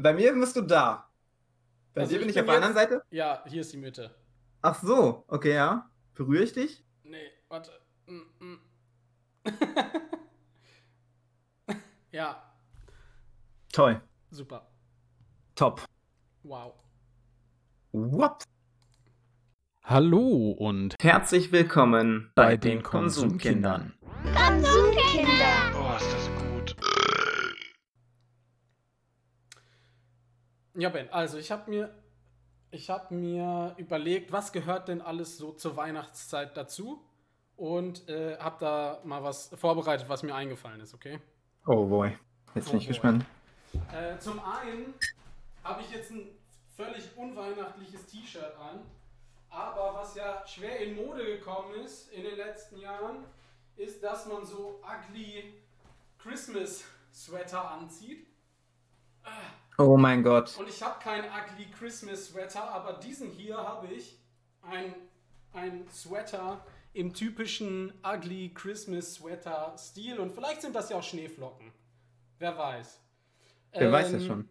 Bei mir bist du da. Bei Also dir ich bin ich bin auf der anderen Seite? Ja, hier ist die Mitte. Ach so, okay, ja. Berühre ich dich? Nee, warte. Mm, mm. ja, Toll. super. Top. Wow. What? Hallo und Herzlich willkommen bei den Konsumkindern. Konsumkinder. Ja, Ben, also ich habe mir, ich habe mir überlegt, was gehört denn alles so zur Weihnachtszeit dazu und äh, habe da mal was vorbereitet, was mir eingefallen ist, okay? Oh boy. Jetzt bin Oh ich boy. gespannt. Äh, zum einen habe ich jetzt ein völlig unweihnachtliches T-Shirt an, aber was ja schwer in Mode gekommen ist in den letzten Jahren, ist, dass man so ugly Christmas Sweater anzieht. Oh mein Gott. Und ich habe keinen ugly Christmas Sweater, aber diesen hier habe ich. Ein, ein Sweater im typischen ugly Christmas Sweater Stil. Und vielleicht sind das ja auch Schneeflocken. Wer weiß. Wer weiß das Ähm, schon.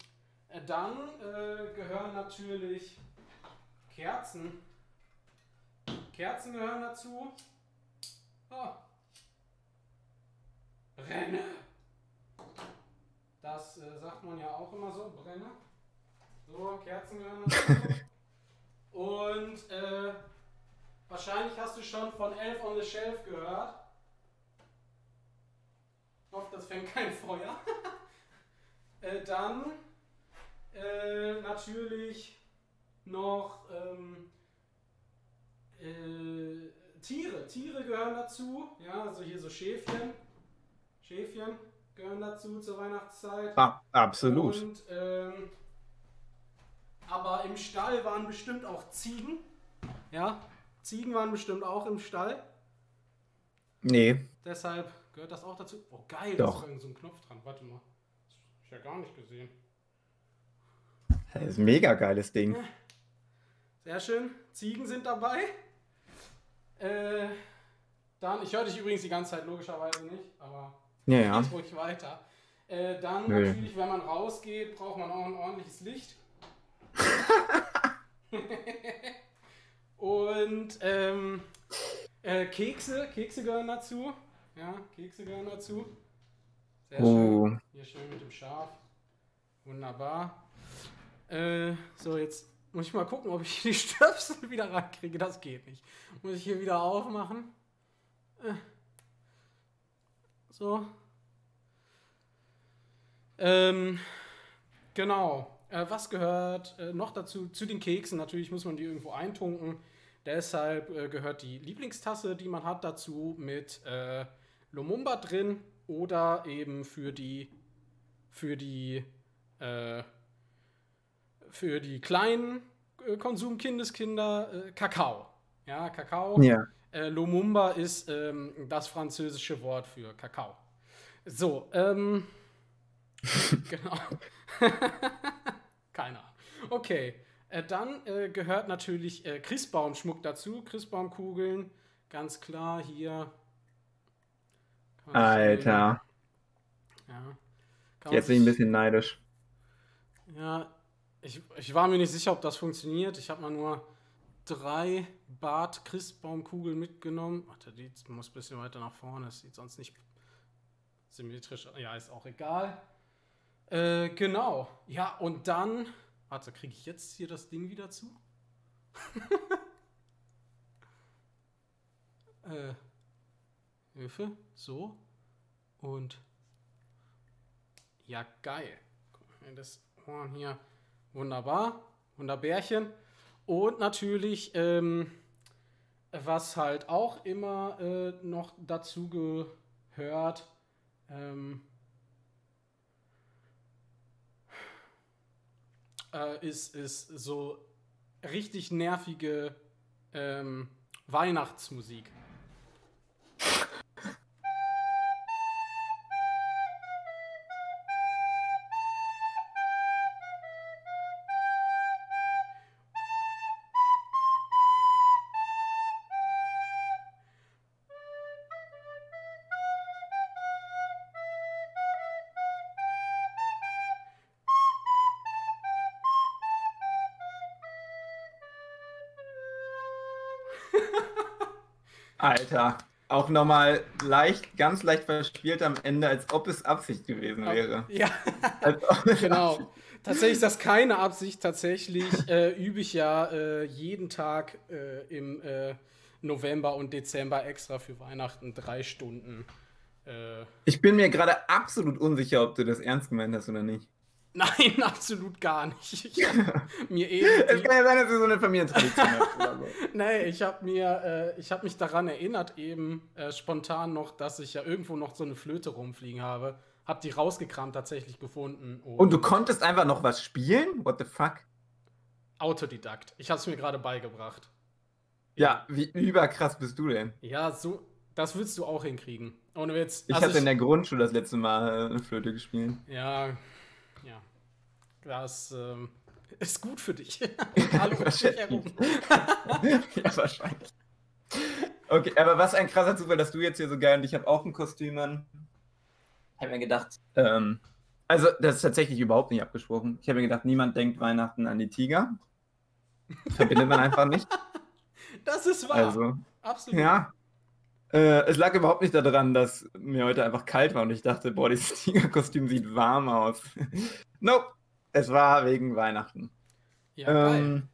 äh, Dann äh, gehören natürlich Kerzen. Kerzen gehören dazu. Ah. Brenne. Das äh, sagt man ja auch immer so, Brenne. So, Kerzen gehören dazu. Und äh, wahrscheinlich hast du schon von Elf on the Shelf gehört. Ich hoffe, das fängt kein Feuer. äh, dann äh, natürlich noch ähm, äh, Tiere. Tiere gehören dazu. Ja, also hier so Schäfchen. Schäfchen gehören dazu zur Weihnachtszeit. Ah, absolut. Und, ähm, aber im Stall waren bestimmt auch Ziegen. Ja, Ziegen waren bestimmt auch im Stall. Nee. Deshalb gehört das auch dazu. Oh, geil, Doch. da ist so ein Knopf dran. Warte mal. Das hab ich ja gar nicht gesehen. Das ist ein mega geiles Ding. Sehr schön. Ziegen sind dabei. Äh, dann, ich höre dich übrigens die ganze Zeit logischerweise nicht, aber Ja, ja. geht ruhig weiter. Äh, dann Nö. natürlich, wenn man rausgeht, braucht man auch ein ordentliches Licht. Und ähm, äh, Kekse, Kekse gehören dazu. Ja, Kekse gehören dazu. Sehr Oh. schön. Hier schön mit dem Schaf. Wunderbar. Äh, so, jetzt muss ich mal gucken, ob ich die Stöpsel wieder reinkriege. Das geht nicht. Muss ich hier wieder aufmachen. Äh. So. Ähm, genau. Äh, was gehört äh, noch dazu? Zu den Keksen natürlich muss man die irgendwo eintunken. Deshalb äh, gehört die Lieblingstasse, die man hat, dazu mit äh, Lumumba drin oder eben für die für die äh, für die kleinen äh, Konsumkindeskinder äh, Kakao. Ja, Kakao. Ja. Äh, Lumumba ist ähm, das französische Wort für Kakao. So, ähm. genau. Keine Ahnung. Okay. Äh, dann äh, gehört natürlich äh, Christbaumschmuck dazu. Christbaumkugeln. Ganz klar hier. Alter. Ja. Jetzt bin ich ein bisschen neidisch. ja, ich, ich war mir nicht sicher, ob das funktioniert. Ich habe mal nur drei Bart Christbaumkugeln mitgenommen. Warte, die muss ein bisschen weiter nach vorne. Das sieht sonst nicht symmetrisch. Ja, ist auch egal. Äh, genau. Ja, und dann. Warte, kriege ich jetzt hier das Ding wieder zu? äh, Hilfe. So. Und. Ja, geil. Guck mal, Das Horn hier. Wunderbar. Wunderbärchen. Und natürlich, ähm, was halt auch immer äh, noch dazu gehört, ähm, äh, ist, ist so richtig nervige ähm, Weihnachtsmusik. Alter. Auch nochmal leicht, ganz leicht verspielt am Ende, als ob es Absicht gewesen wäre. Ja, genau. Tatsächlich ist das keine Absicht. Tatsächlich äh, übe ich ja äh, jeden Tag äh, im äh, November und Dezember extra für Weihnachten drei Stunden. Äh, Ich bin mir gerade absolut unsicher, ob du das ernst gemeint hast oder nicht. Nein, absolut gar nicht. Ich mir Es eben kann ja sein, dass du so eine Familientradition hast oder so. Nee, ich habe mir, äh, ich habe mich daran erinnert eben äh, spontan noch, dass ich ja irgendwo noch so eine Flöte rumfliegen habe. Hab die rausgekramt tatsächlich gefunden. Und du konntest einfach noch was spielen? What the fuck? Autodidakt. Ich habe es mir gerade beigebracht. Ja, wie überkrass bist du denn? Ja, so, das willst du auch hinkriegen. Ohne Witz. Ich Also hatte in der Grundschule das letzte Mal äh, eine Flöte gespielt. Ja. Das ähm, ist gut für dich. Dich herum. ja, wahrscheinlich. Okay, aber was ein krasser Zufall, dass du jetzt hier so geil und ich habe auch ein Kostüm an. Ich habe mir gedacht, ähm, also das ist tatsächlich überhaupt nicht abgesprochen. Ich habe mir gedacht, niemand denkt Weihnachten an die Tiger. Verbindet man einfach nicht. Das ist wahr. Also, Absolut. ja. Äh, es lag überhaupt nicht daran, dass mir heute einfach kalt war und ich dachte, boah, dieses Tigerkostüm sieht warm aus. nope. Es war wegen Weihnachten. Ja. Ähm,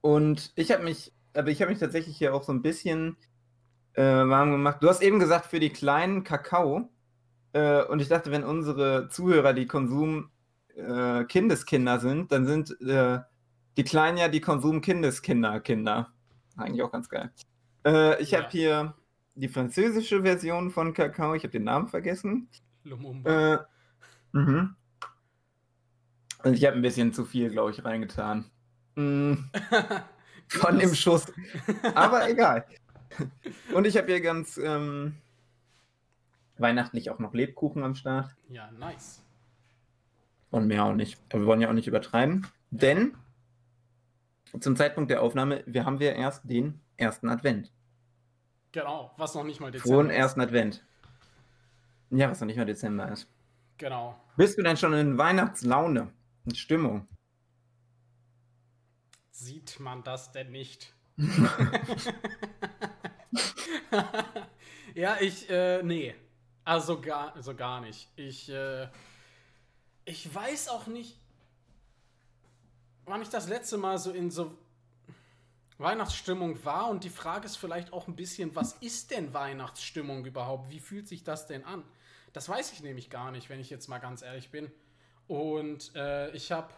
und ich habe mich, aber ich habe mich tatsächlich hier auch so ein bisschen äh, warm gemacht. Du hast eben gesagt, für die kleinen Kakao. Äh, und ich dachte, wenn unsere Zuhörer die Konsum-Kindeskinder sind, dann sind äh, die Kleinen ja die Konsum-Kindeskinder, Kinder. Eigentlich auch ganz geil. Äh, ich Ja. habe hier die französische Version von Kakao. Ich habe den Namen vergessen. Lumumba. Äh, mhm. Und ich habe ein bisschen zu viel, glaube ich, reingetan. Mm, von dem Schuss. Aber egal. Und ich habe hier ganz ähm, weihnachtlich auch noch Lebkuchen am Start. Ja, nice. Und mehr auch nicht. Aber wir wollen ja auch nicht übertreiben. Denn zum Zeitpunkt der Aufnahme, wir haben wir erst den ersten Advent. Genau, was noch nicht mal Dezember Frohen ist. ersten Advent. Ja, was noch nicht mal Dezember ist. Genau. Bist du denn schon in Weihnachtslaune? In Stimmung? Sieht man das denn nicht? ja, ich, äh, nee. Also gar, also gar nicht. Ich, äh, ich weiß auch nicht, wann ich das letzte Mal so in so Weihnachtsstimmung war und die Frage ist vielleicht auch ein bisschen, was ist denn Weihnachtsstimmung überhaupt? Wie fühlt sich das denn an? Das weiß ich nämlich gar nicht, wenn ich jetzt mal ganz ehrlich bin. Und äh, ich habe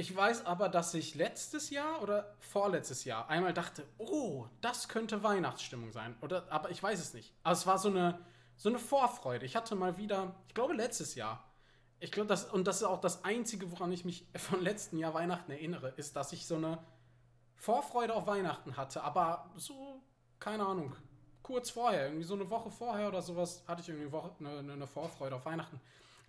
ich weiß aber, dass ich letztes Jahr oder vorletztes Jahr einmal dachte, oh, das könnte Weihnachtsstimmung sein. Oder, aber ich weiß es nicht. Also es war so eine, so eine Vorfreude. Ich hatte mal wieder, ich glaube letztes Jahr. Ich glaube, das, und das ist auch das Einzige, woran ich mich von letzten Jahr Weihnachten erinnere, ist, dass ich so eine Vorfreude auf Weihnachten hatte. Aber so, keine Ahnung, kurz vorher, irgendwie so eine Woche vorher oder sowas, hatte ich irgendwie eine, eine Vorfreude auf Weihnachten.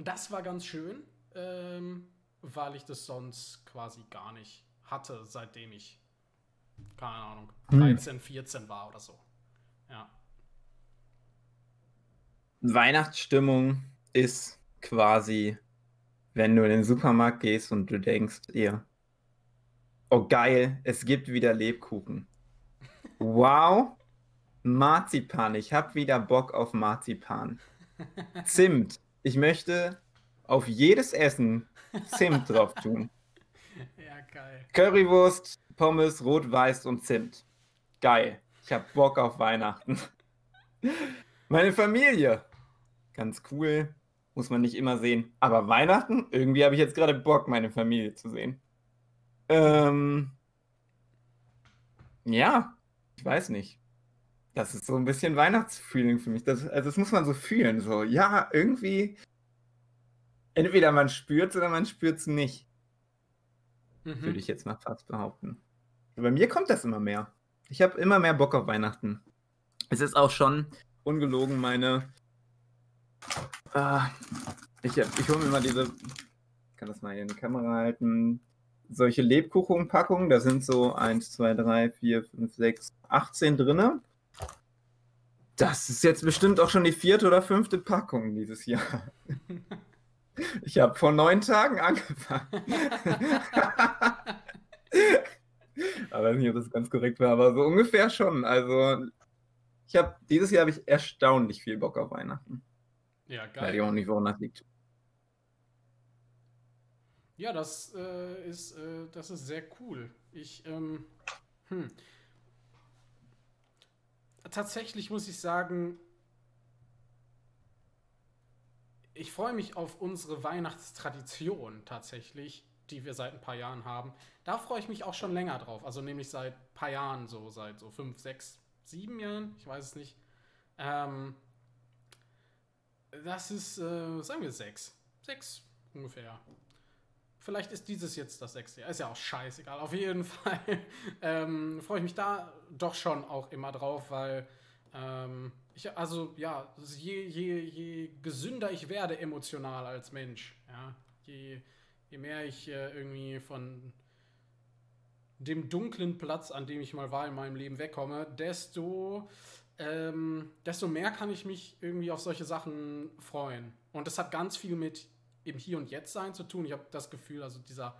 Und das war ganz schön. Ähm, weil ich das sonst quasi gar nicht hatte, seitdem ich, keine Ahnung, Hm. 13, 14 war oder so. Ja. Weihnachtsstimmung ist quasi, wenn du in den Supermarkt gehst und du denkst dir, oh geil, es gibt wieder Lebkuchen. Wow, Marzipan, ich habe wieder Bock auf Marzipan. Zimt, ich möchte auf jedes Essen Zimt drauf tun. Ja, geil. Currywurst, Pommes, Rot-Weiß und Zimt. Geil. Ich hab Bock auf Weihnachten. Meine Familie. Ganz cool. Muss man nicht immer sehen. Aber Weihnachten? Irgendwie habe ich jetzt gerade Bock, meine Familie zu sehen. Ähm. Ja, ich weiß nicht. Das ist so ein bisschen Weihnachtsfeeling für mich. Das, also das muss man so fühlen. So, ja, irgendwie. Entweder man spürt es oder man spürt es nicht Mhm. würde ich jetzt mal fast behaupten. Bei mir kommt das immer mehr. Ich habe immer mehr Bock auf Weihnachten. Es ist auch schon ungelogen meine. Ah, ich ich hole mir mal diese. Ich kann das mal hier in die Kamera halten. Solche Lebkuchenpackungen, da sind so 1, 2, 3, 4, 5, 6, 18 drinne. Das ist jetzt bestimmt auch schon die vierte oder fünfte Packung dieses Jahr. Ich habe vor neun Tagen angefangen. Ich weiß nicht, ob das ganz korrekt war, aber so ungefähr schon. Also, ich habe dieses Jahr habe ich erstaunlich viel Bock auf Weihnachten. Ja, geil. ich auch nicht, woran das liegt. Ja, das äh, ist, äh, das ist sehr cool. Ich, ähm, hm. Tatsächlich muss ich sagen, ich freue mich auf unsere Weihnachtstradition tatsächlich, die wir seit ein paar Jahren haben. Da freue ich mich auch schon länger drauf. Also nämlich seit ein paar Jahren, so seit so fünf, sechs, sieben Jahren, ich weiß es nicht. Ähm, das ist, äh, sagen wir sechs. Sechs ungefähr. Vielleicht ist dieses jetzt das sechste Jahr. Ist ja auch scheißegal. Auf jeden Fall ähm, freue ich mich da doch schon auch immer drauf, weil ähm, ich, also ja, je, je, je gesünder ich werde emotional als Mensch, ja, je, je mehr ich äh, irgendwie von dem dunklen Platz, an dem ich mal war in meinem Leben wegkomme, desto, ähm, desto mehr kann ich mich irgendwie auf solche Sachen freuen. Und das hat ganz viel mit im Hier und Jetzt sein zu tun. Ich habe das Gefühl, also dieser,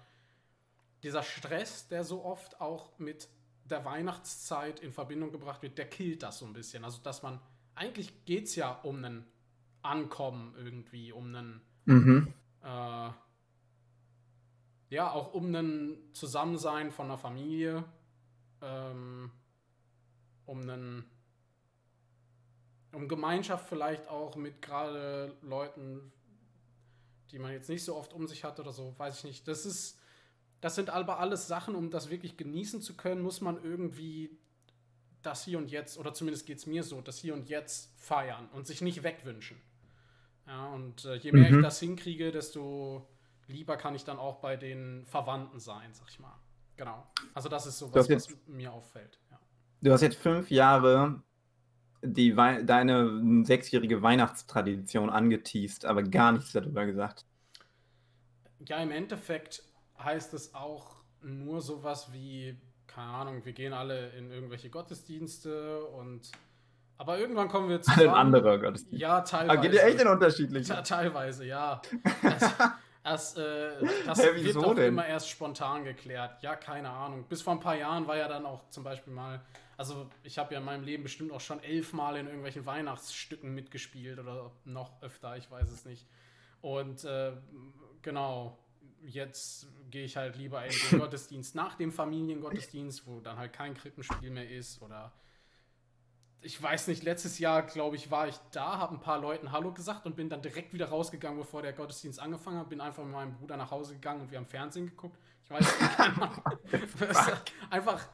dieser Stress, der so oft auch mit der Weihnachtszeit in Verbindung gebracht wird, der killt das so ein bisschen. Also, dass man, eigentlich geht es ja um ein Ankommen irgendwie, um einen, Mhm. äh, ja, auch um ein Zusammensein von einer Familie, ähm, um einen, um Gemeinschaft vielleicht auch mit gerade Leuten, die man jetzt nicht so oft um sich hat oder so, weiß ich nicht. Das ist, das sind aber alles Sachen, um das wirklich genießen zu können, muss man irgendwie das Hier und Jetzt, oder zumindest geht es mir so, das Hier und Jetzt feiern und sich nicht wegwünschen. Ja, und äh, je mehr Mhm. ich das hinkriege, desto lieber kann ich dann auch bei den Verwandten sein, sag ich mal. Genau. Also das ist so was, was mir auffällt. Ja. Du hast jetzt fünf Jahre die Wei deine sechsjährige Weihnachtstradition angeteased, aber gar nichts darüber gesagt. Ja, im Endeffekt heißt es auch nur sowas wie, keine Ahnung, wir gehen alle in irgendwelche Gottesdienste und aber irgendwann kommen wir zusammen. Alle andere Gottesdienste. Ja, teilweise. geht ja echt in unterschiedliche. Ja, teilweise, ja. Das, das, äh, das Hä, wird auch denn? immer erst spontan geklärt. Ja, keine Ahnung. Bis vor ein paar Jahren war ja dann auch zum Beispiel mal, also ich habe ja in meinem Leben bestimmt auch schon elfmal in irgendwelchen Weihnachtsstücken mitgespielt oder noch öfter, ich weiß es nicht. Und äh, genau, jetzt gehe ich halt lieber in den Gottesdienst nach dem Familiengottesdienst, wo dann halt kein Krippenspiel mehr ist oder ich weiß nicht, letztes Jahr, glaube ich, war ich da, habe ein paar Leuten Hallo gesagt und bin dann direkt wieder rausgegangen, bevor der Gottesdienst angefangen hat. Bin einfach mit meinem Bruder nach Hause gegangen und wir haben Fernsehen geguckt. Ich weiß nicht, einfach,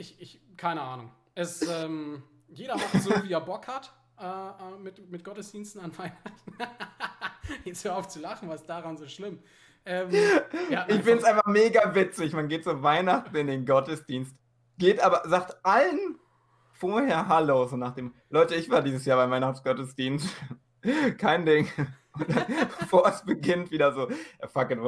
ich, ich, keine Ahnung. Es, ähm, jeder macht so, wie er Bock hat äh, äh, mit, mit Gottesdiensten an Weihnachten. Jetzt hör auf zu lachen, was daran so schlimm? Ähm, ja, Ich finde es einfach mega witzig. Man geht zu Weihnachten in den Gottesdienst, geht aber, sagt allen vorher Hallo, so nach dem, Leute, ich war dieses Jahr beim Weihnachtsgottesdienst. Kein Ding. Bevor es beginnt, wieder so, fuck it,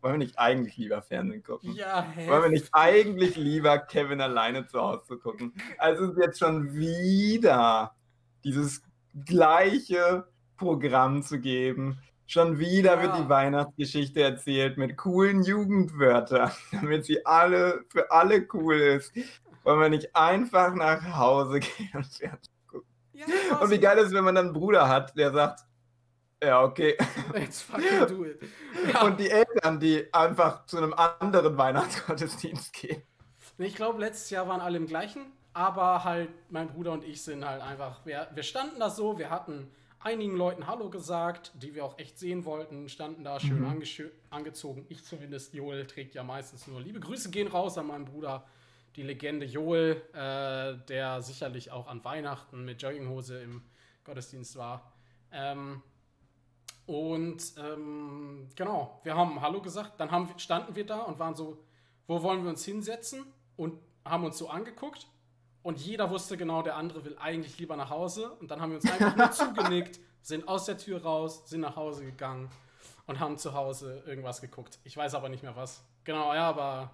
wollen, wir nicht eigentlich lieber Fernsehen gucken? Ja, hä? Wollen wir nicht eigentlich lieber Kevin alleine zu Hause gucken? Also es ist jetzt schon wieder dieses gleiche Programm zu geben. Schon wieder Ja. wird die Weihnachtsgeschichte erzählt mit coolen Jugendwörtern, damit sie alle für alle cool ist. Wollen wir nicht einfach nach Hause gehen und Fernsehen gucken? Ja, Und wie geil ist, wenn man dann einen Bruder hat, der sagt, ja, okay. Jetzt fucking do it. Ja. Und die Eltern, die einfach zu einem anderen Weihnachtsgottesdienst gehen. Ich glaube, letztes Jahr waren alle im gleichen, aber halt mein Bruder und ich sind halt einfach, wir, wir standen da so, wir hatten einigen Leuten Hallo gesagt, die wir auch echt sehen wollten, standen da schön Mhm. angeschö- angezogen. Ich zumindest, Joel trägt ja meistens nur. Liebe Grüße gehen raus an meinen Bruder, die Legende Joel, äh, der sicherlich auch an Weihnachten mit Jogginghose im Gottesdienst war. Ähm, und ähm, genau, wir haben Hallo gesagt, dann haben, standen wir da und waren so, wo wollen wir uns hinsetzen? Und haben uns so angeguckt und jeder wusste genau, der andere will eigentlich lieber nach Hause. Und dann haben wir uns einfach nur zugenickt, sind aus der Tür raus, sind nach Hause gegangen und haben zu Hause irgendwas geguckt. Ich weiß aber nicht mehr was. Genau, ja, aber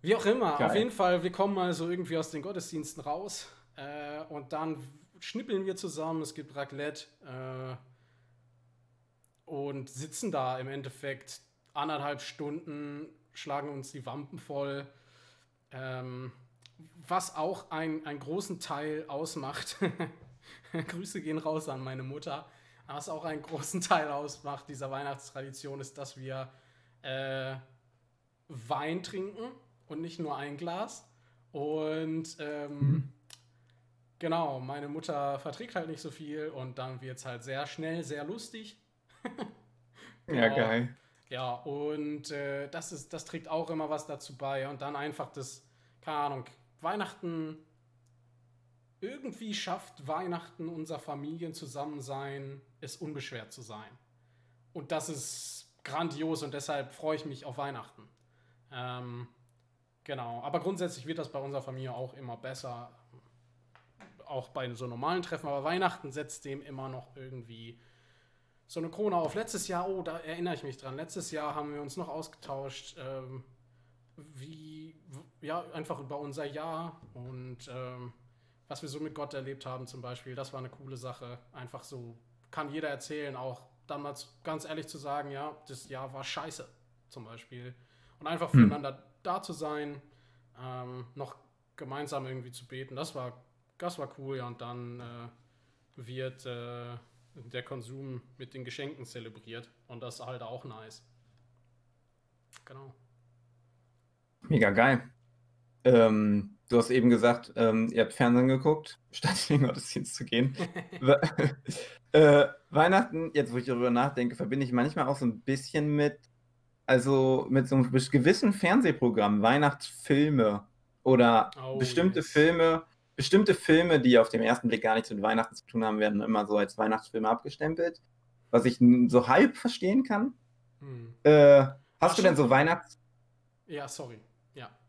wie auch immer. Geil. Auf jeden Fall, wir kommen mal so irgendwie aus den Gottesdiensten raus äh, und dann schnippeln wir zusammen. Es gibt Raclette äh, und sitzen da im Endeffekt anderthalb Stunden, schlagen uns die Wampen voll Ähm, was auch ein, einen großen Teil ausmacht, Grüße gehen raus an meine Mutter, was auch einen großen Teil ausmacht dieser Weihnachtstradition, ist, dass wir äh, Wein trinken und nicht nur ein Glas. Und ähm, mhm. genau, meine Mutter verträgt halt nicht so viel und dann wird es halt sehr schnell, sehr lustig. Genau. Ja, geil. Ja, und äh, das, ist, das trägt auch immer was dazu bei. Und dann einfach das, keine Ahnung, Weihnachten irgendwie schafft Weihnachten unser Familienzusammensein, es unbeschwert zu sein. Und das ist grandios und deshalb freue ich mich auf Weihnachten. Ähm, genau, aber grundsätzlich wird das bei unserer Familie auch immer besser. Auch bei so normalen Treffen, aber Weihnachten setzt dem immer noch irgendwie so eine Krone auf. Letztes Jahr, oh, da erinnere ich mich dran. Letztes Jahr haben wir uns noch ausgetauscht, ähm, wie, ja, einfach über unser Jahr und ähm, was wir so mit Gott erlebt haben zum Beispiel. Das war eine coole Sache. Einfach so, kann jeder erzählen, auch damals ganz ehrlich zu sagen, ja, das Jahr war scheiße zum Beispiel. Und einfach hm. füreinander da zu sein, ähm, noch gemeinsam irgendwie zu beten, das war, das war cool. Ja, und dann äh, wird äh, der Konsum mit den Geschenken zelebriert. Und das ist halt auch nice. Genau. Mega geil. Ähm, Du hast eben gesagt, ähm, ihr habt Fernsehen geguckt, statt in den Gottesdienst zu gehen. äh, Weihnachten, jetzt wo ich darüber nachdenke, verbinde ich manchmal auch so ein bisschen mit, also mit so einem gewissen Fernsehprogramm, Weihnachtsfilme oder oh, bestimmte yes. Filme, bestimmte Filme, die auf den ersten Blick gar nichts mit Weihnachten zu tun haben, werden immer so als Weihnachtsfilme abgestempelt, was ich so halb verstehen kann. Hm. Äh, hast Ach, du denn so Weihnachts... Ja, sorry.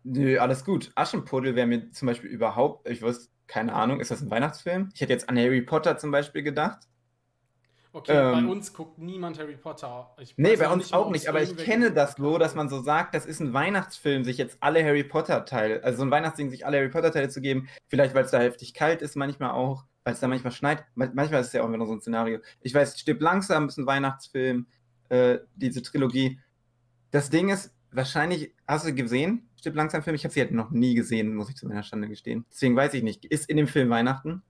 Nö, alles gut. Aschenputtel wäre mir zum Beispiel überhaupt, ich wusste, keine Ahnung, ist das ein Weihnachtsfilm? Ich hätte jetzt an Harry Potter zum Beispiel gedacht. Okay, ähm, bei uns guckt niemand Harry Potter. Ich nee, bei uns nicht, auch nicht, aber ich kenne das so, dass man so sagt, das ist ein Weihnachtsfilm, sich jetzt alle Harry Potter-Teile, also so ein Weihnachtsding, sich alle Harry Potter-Teile zu geben. Vielleicht, weil es da heftig kalt ist, manchmal auch, weil es da manchmal schneit. Manchmal ist es ja auch wieder so ein Szenario. Ich weiß, Stirb langsam ist ein Weihnachtsfilm, äh, diese Trilogie. Das Ding ist, wahrscheinlich, hast du gesehen, Stirb langsam Film? Ich habe sie halt noch nie gesehen, muss ich zu meiner Stande gestehen. Deswegen weiß ich nicht. Ist in dem Film Weihnachten?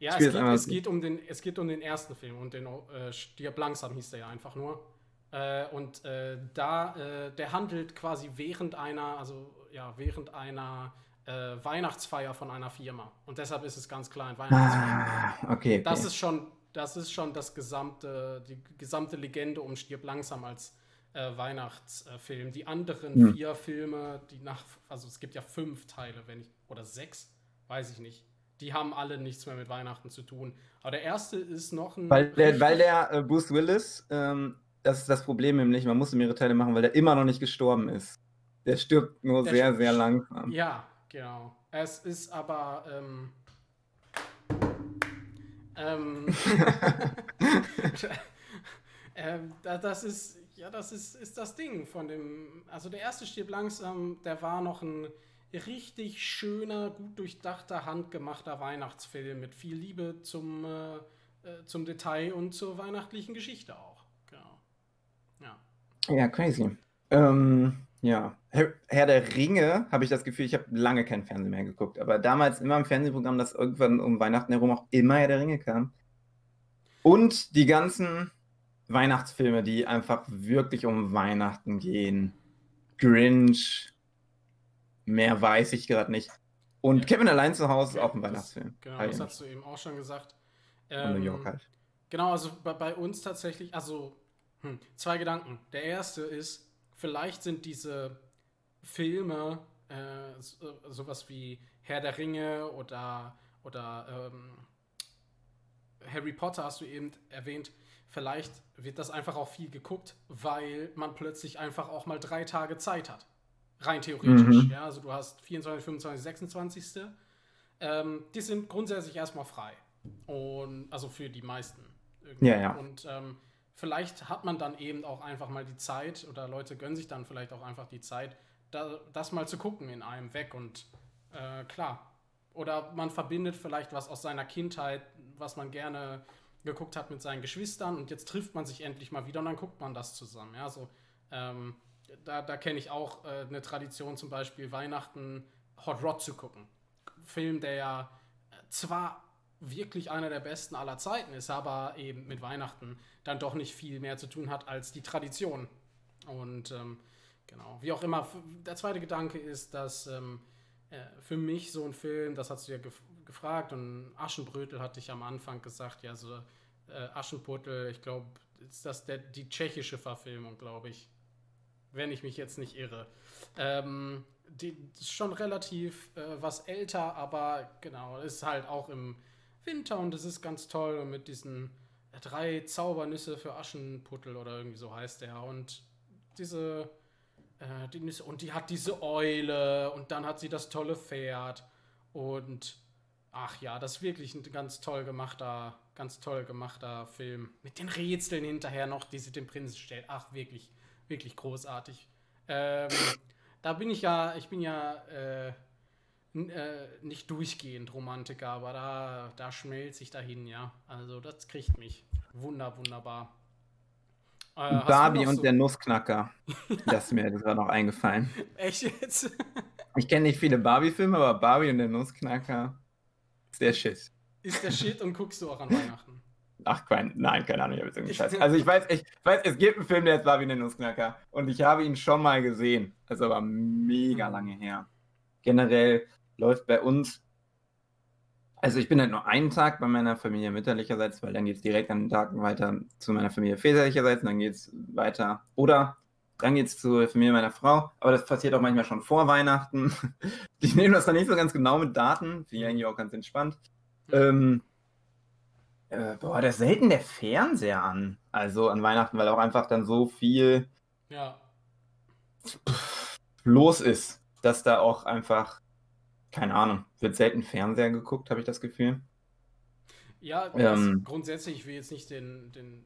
Ja, es geht, es geht, um den, es geht um den ersten Film und den äh, Stirb langsam hieß der ja einfach nur. Äh, und äh, da, äh, der handelt quasi während einer, also ja, während einer äh, Weihnachtsfeier von einer Firma. Und deshalb ist es ganz klar ein Weihnachtsfeier. Ah, okay, okay. Das ist schon, das ist schon das gesamte, die gesamte Legende um Stirb langsam als äh, Weihnachtsfilm. Die anderen hm. vier Filme, die nach, also es gibt ja fünf Teile, wenn ich, oder sechs, weiß ich nicht. Die haben alle nichts mehr mit Weihnachten zu tun. Aber der erste ist noch ein. Weil der, weil der äh, Bruce Willis, ähm, das ist das Problem nämlich, man muss mehrere Teile machen, weil der immer noch nicht gestorben ist. Der stirbt nur der sehr, sehr langsam. Ja, genau. Es ist aber. Ähm, ähm, ähm, das ist ja, das ist, ist das Ding von dem. Also der erste stirbt langsam, der war noch ein richtig schöner, gut durchdachter, handgemachter Weihnachtsfilm mit viel Liebe zum, äh, äh zum Detail und zur weihnachtlichen Geschichte auch. Genau. Ja. Ja, crazy. Ähm, ja. Herr, Herr der Ringe, habe ich das Gefühl, ich habe lange kein Fernsehen mehr geguckt, aber damals immer im Fernsehprogramm, das irgendwann um Weihnachten herum auch immer Herr der Ringe kam. Und die ganzen Weihnachtsfilme, die einfach wirklich um Weihnachten gehen. Grinch, mehr weiß ich gerade nicht. Und ja. Kevin allein zu Hause ist auch ein Weihnachtsfilm. Genau, das hast du eben auch schon gesagt. Ähm, New York halt. Genau, also bei, bei uns tatsächlich, also hm, zwei Gedanken. Der erste ist, vielleicht sind diese Filme äh, so, sowas wie Herr der Ringe oder, oder ähm, Harry Potter hast du eben erwähnt, Vielleicht wird das einfach auch viel geguckt, weil man plötzlich einfach auch mal drei Tage Zeit hat. Rein theoretisch. Mhm. Ja, also du hast 24, 25, 26. Ähm, die sind grundsätzlich erstmal frei. Und also für die meisten. Irgendwie. Ja, ja. Und ähm, vielleicht hat man dann eben auch einfach mal die Zeit oder Leute gönnen sich dann vielleicht auch einfach die Zeit, da, das mal zu gucken in einem weg. Und äh, klar. Oder man verbindet vielleicht was aus seiner Kindheit, was man gerne geguckt hat mit seinen Geschwistern und jetzt trifft man sich endlich mal wieder und dann guckt man das zusammen. Ja, so, ähm, da, da kenne ich auch äh, eine Tradition, zum Beispiel Weihnachten Hot Rod zu gucken. Film, der ja äh, zwar wirklich einer der besten aller Zeiten ist, aber eben mit Weihnachten dann doch nicht viel mehr zu tun hat als die Tradition. Und ähm, genau, wie auch immer, der zweite Gedanke ist, dass ähm, äh, für mich so ein Film, das hast du ja gef gefragt und Aschenbrötel hatte ich am Anfang gesagt, ja, so äh, Aschenputtel, ich glaube, ist das der, die tschechische Verfilmung, glaube ich. Wenn ich mich jetzt nicht irre. Ähm, die ist schon relativ äh, was älter, aber genau, ist halt auch im Winter und es ist ganz toll und mit diesen äh, drei Zaubernüsse für Aschenputtel oder irgendwie so heißt der und diese äh, die Nüsse und die hat diese Eule und dann hat sie das tolle Pferd und ach ja, das ist wirklich ein ganz toll gemachter, ganz toll gemachter Film mit den Rätseln hinterher noch, die sie dem Prinzen stellt. Ach wirklich, wirklich großartig. Ähm, da bin ich ja, ich bin ja äh, äh, nicht durchgehend Romantiker, aber da, da schmelze ich dahin, ja. Also das kriegt mich. Wunder, wunderbar. Äh, Barbie und so der Nussknacker. das ist mir gerade noch eingefallen. Echt jetzt? ich kenne nicht viele Barbie-Filme, aber Barbie und der Nussknacker ist der Shit. Ist der Shit und guckst du auch an Weihnachten? Ach, kein, nein, keine Ahnung, ich habe jetzt irgendwie Scheiß. Also ich weiß, ich weiß, es gibt einen Film, der ist Barbie und der Nussknacker. Und ich habe ihn schon mal gesehen. Das ist aber mega hm. lange her. Generell läuft bei uns also ich bin halt nur einen Tag bei meiner Familie mütterlicherseits, weil dann geht es direkt an den Tagen weiter zu meiner Familie väterlicherseits und dann geht es weiter. Oder dann geht es zur Familie meiner Frau. Aber das passiert auch manchmal schon vor Weihnachten. Die nehmen das dann nicht so ganz genau mit Daten. Finde ich eigentlich auch ganz entspannt. Ähm, äh, boah, da ist selten der Fernseher an. Also an Weihnachten, weil auch einfach dann so viel ja. los ist, dass da auch einfach keine Ahnung, wird selten Fernseher geguckt, habe ich das Gefühl. Ja, ähm, grundsätzlich, ich will jetzt nicht den, den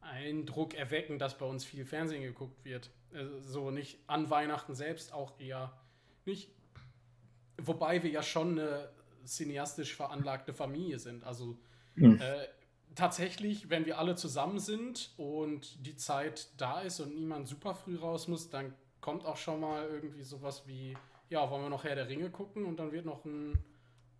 Eindruck erwecken, dass bei uns viel Fernsehen geguckt wird. Also so nicht an Weihnachten selbst auch eher nicht. Wobei wir ja schon eine cineastisch veranlagte Familie sind. Also hm. äh, tatsächlich, wenn wir alle zusammen sind und die Zeit da ist und niemand super früh raus muss, dann kommt auch schon mal irgendwie sowas wie ja, wollen wir noch Herr der Ringe gucken und dann wird noch ein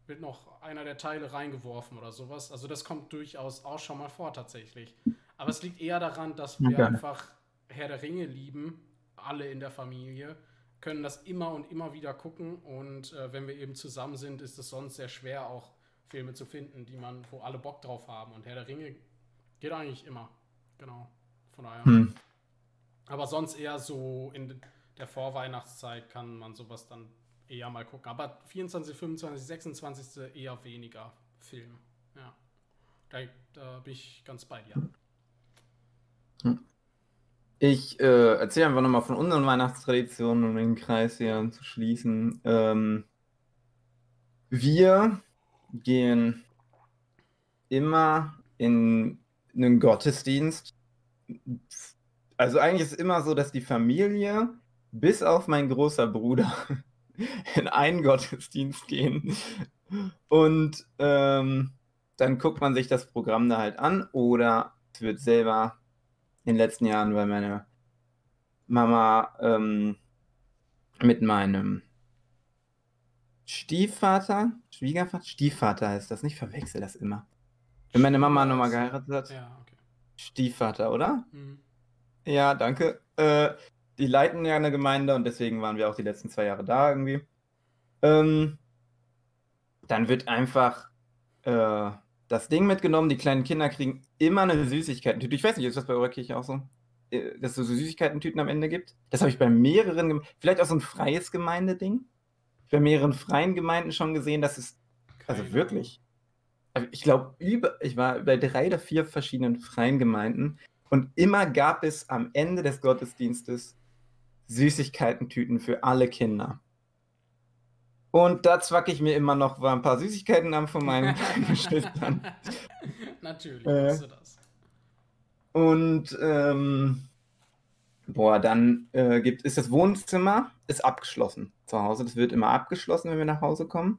wird noch einer der Teile reingeworfen oder sowas. Also das kommt durchaus auch schon mal vor tatsächlich. Aber es liegt eher daran, dass wir okay. einfach Herr der Ringe lieben, alle in der Familie, können das immer und immer wieder gucken und äh, wenn wir eben zusammen sind, ist es sonst sehr schwer auch Filme zu finden, die man, wo alle Bock drauf haben. Und Herr der Ringe geht eigentlich immer. Genau. Von daher. Hm. Aber sonst eher so in der Vorweihnachtszeit kann man sowas dann eher mal gucken. Aber 24, 25, 26 eher weniger Film. Ja. Da, da bin ich ganz bei dir. Hm. Ich äh, erzähle einfach nochmal von unseren Weihnachtstraditionen, um den Kreis hier zu schließen. Ähm, wir gehen immer in einen Gottesdienst. Also eigentlich ist es immer so, dass die Familie bis auf mein großer Bruder in einen Gottesdienst gehen. Und ähm, dann guckt man sich das Programm da halt an oder es wird selber in den letzten Jahren, weil meine Mama ähm, mit meinem Stiefvater, Schwiegervater, Stiefvater heißt das, nicht verwechsel das immer. Wenn meine Mama nochmal geheiratet hat. Ja, okay. Stiefvater, oder? Mhm. Ja, danke. Äh, die leiten ja eine Gemeinde und deswegen waren wir auch die letzten zwei Jahre da irgendwie. Ähm, dann wird einfach äh, das Ding mitgenommen. Die kleinen Kinder kriegen immer eine Süßigkeiten-Tüte. Ich weiß nicht, ist das bei eurer Kirche auch so? Äh, dass es so Süßigkeiten-Tüten am Ende gibt? Das habe ich bei mehreren, vielleicht auch so ein freies Gemeindeding. Bei mehreren freien Gemeinden schon gesehen, dass es, also wirklich, also ich glaube, ich war bei drei oder vier verschiedenen freien Gemeinden und immer gab es am Ende des Gottesdienstes Süßigkeiten-Tüten für alle Kinder. Und da zwacke ich mir immer noch ein paar Süßigkeiten an von meinen Geschwistern. Natürlich, äh, du das. Und ähm, boah, dann äh, gibt, ist das Wohnzimmer ist abgeschlossen zu Hause. Das wird immer abgeschlossen, wenn wir nach Hause kommen.